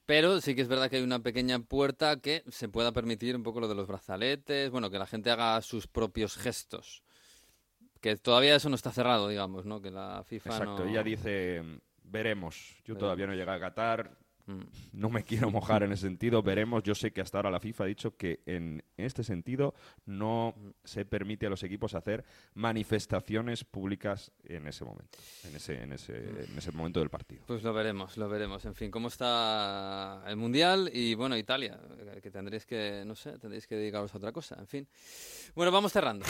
Pero sí que es verdad que hay una pequeña puerta que se pueda permitir un poco lo de los brazaletes, bueno, que la gente haga sus propios gestos. Que todavía eso no está cerrado, digamos, ¿no? Que la FIFA Exacto, no... ella dice, veremos, yo Veremos. todavía no llegué a Qatar. No me quiero mojar en ese sentido, veremos, yo sé que hasta ahora la FIFA ha dicho que en este sentido no se permite a los equipos hacer manifestaciones públicas en ese momento, en ese, en ese, en ese momento del partido. Pues lo veremos, lo veremos. En fin, cómo está el Mundial y, bueno, Italia, que tendréis que, no sé, tendréis que dedicaros a otra cosa. En fin. Bueno, vamos cerrando.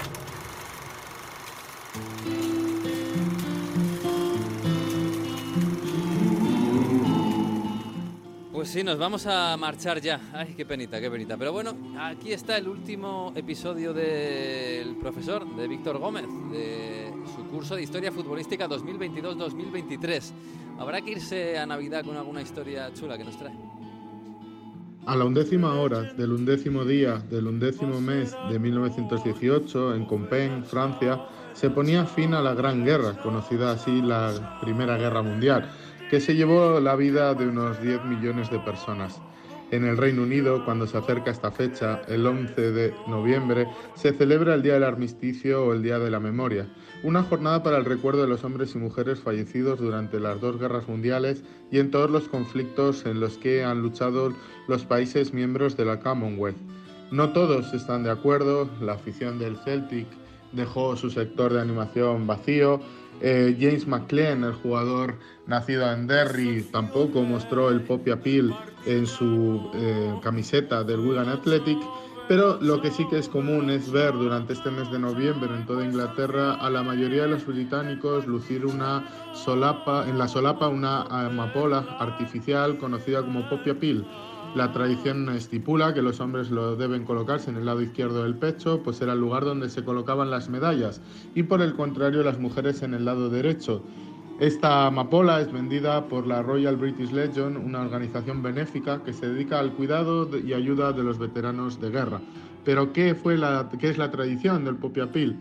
Pues sí, nos vamos a marchar ya. Ay, qué penita, qué penita. Pero bueno, aquí está el último episodio del profesor, de Víctor Gómez, de su curso de Historia Futbolística 2022-2023. Habrá que irse a Navidad con alguna historia chula que nos trae. A la undécima hora del undécimo día del undécimo mes de 1918, en Compiègne, Francia, se ponía fin a la Gran Guerra, conocida así la Primera Guerra Mundial, que se llevó la vida de unos 10 millones de personas. En el Reino Unido, cuando se acerca esta fecha, el 11 de noviembre, se celebra el Día del Armisticio o el Día de la Memoria, una jornada para el recuerdo de los hombres y mujeres fallecidos durante las dos guerras mundiales y en todos los conflictos en los que han luchado los países miembros de la Commonwealth. No todos están de acuerdo, la afición del Celtic dejó su sector de animación vacío, eh, James McLean, el jugador nacido en Derry, tampoco mostró el poppy appeal en su eh, camiseta del Wigan Athletic, pero lo que sí que es común es ver durante este mes de noviembre en toda Inglaterra a la mayoría de los británicos lucir una solapa, en la solapa una amapola artificial conocida como poppy appeal. La tradición estipula que los hombres lo deben colocarse en el lado izquierdo del pecho, pues era el lugar donde se colocaban las medallas, y por el contrario las mujeres en el lado derecho. Esta amapola es vendida por la Royal British Legion, una organización benéfica que se dedica al cuidado y ayuda de los veteranos de guerra. Pero ¿qué, fue la, qué es la tradición del Poppy Appeal?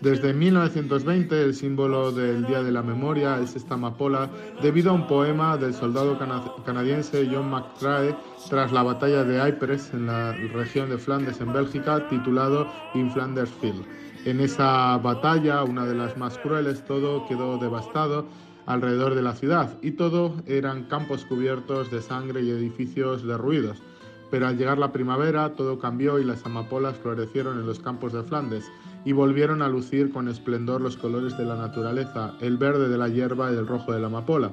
Desde 1920 el símbolo del Día de la Memoria es esta amapola debido a un poema del soldado cana- canadiense John McTrae tras la batalla de Ypres en la región de Flandes en Bélgica titulado In Flanders Field. En esa batalla, una de las más crueles, todo quedó devastado alrededor de la ciudad y todo eran campos cubiertos de sangre y edificios derruidos. Pero al llegar la primavera todo cambió y las amapolas florecieron en los campos de Flandes y volvieron a lucir con esplendor los colores de la naturaleza, el verde de la hierba y el rojo de la amapola.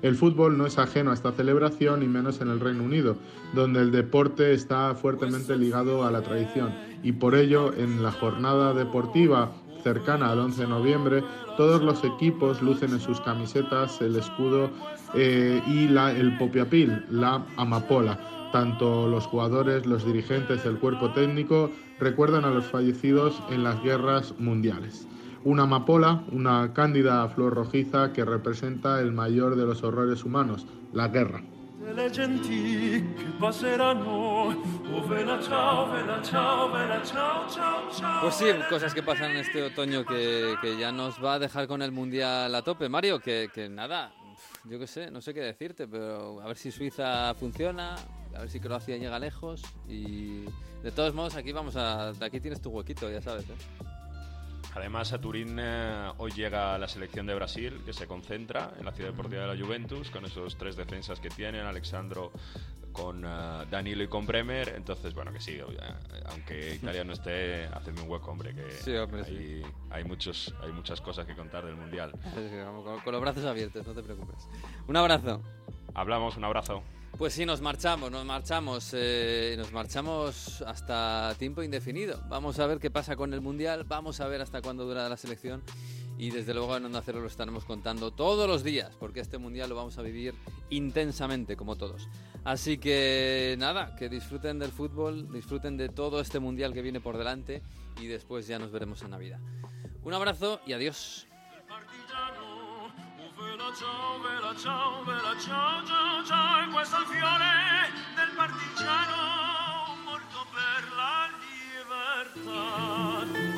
El fútbol no es ajeno a esta celebración y menos en el Reino Unido, donde el deporte está fuertemente ligado a la tradición y por ello en la jornada deportiva cercana al 11 de noviembre todos los equipos lucen en sus camisetas el escudo eh, y la, el popiapil, la amapola. Tanto los jugadores, los dirigentes, el cuerpo técnico recuerdan a los fallecidos en las guerras mundiales. Una amapola, una cándida flor rojiza que representa el mayor de los horrores humanos, la guerra. Oh. Pues sí, cosas que pasan en este otoño que, que ya nos va a dejar con el Mundial a tope. Mario, que, que nada, yo qué sé, no sé qué decirte, pero a ver si Suiza funciona, a ver si Croacia llega lejos y de todos modos aquí vamos a... Aquí tienes tu huequito, ya sabes. ¿eh? Además, a Turín eh, hoy llega la selección de Brasil, que se concentra en la ciudad deportiva de la Juventus, con esos tres defensas que tienen, Alexandro con eh, Danilo y con Bremer. Entonces, bueno, que sí, eh, aunque Italia no esté, hacedme un hueco, hombre, que Sí, hombre, sí. hay, hay, muchos, hay muchas cosas que contar del Mundial. Con, con los brazos abiertos, no te preocupes. Un abrazo. Hablamos, un abrazo. Pues sí, nos marchamos, nos marchamos, eh, nos marchamos hasta tiempo indefinido. Vamos a ver qué pasa con el Mundial, vamos a ver hasta cuándo dura la selección y desde luego en Onda Cero lo estaremos contando todos los días, porque este Mundial lo vamos a vivir intensamente como todos. Así que nada, que disfruten del fútbol, disfruten de todo este Mundial que viene por delante y después ya nos veremos en Navidad. Un abrazo y adiós. la ciao, ve la ciao, ve la ciao, ciao, ciao, e questo il fiore del partigiano morto per la libertà.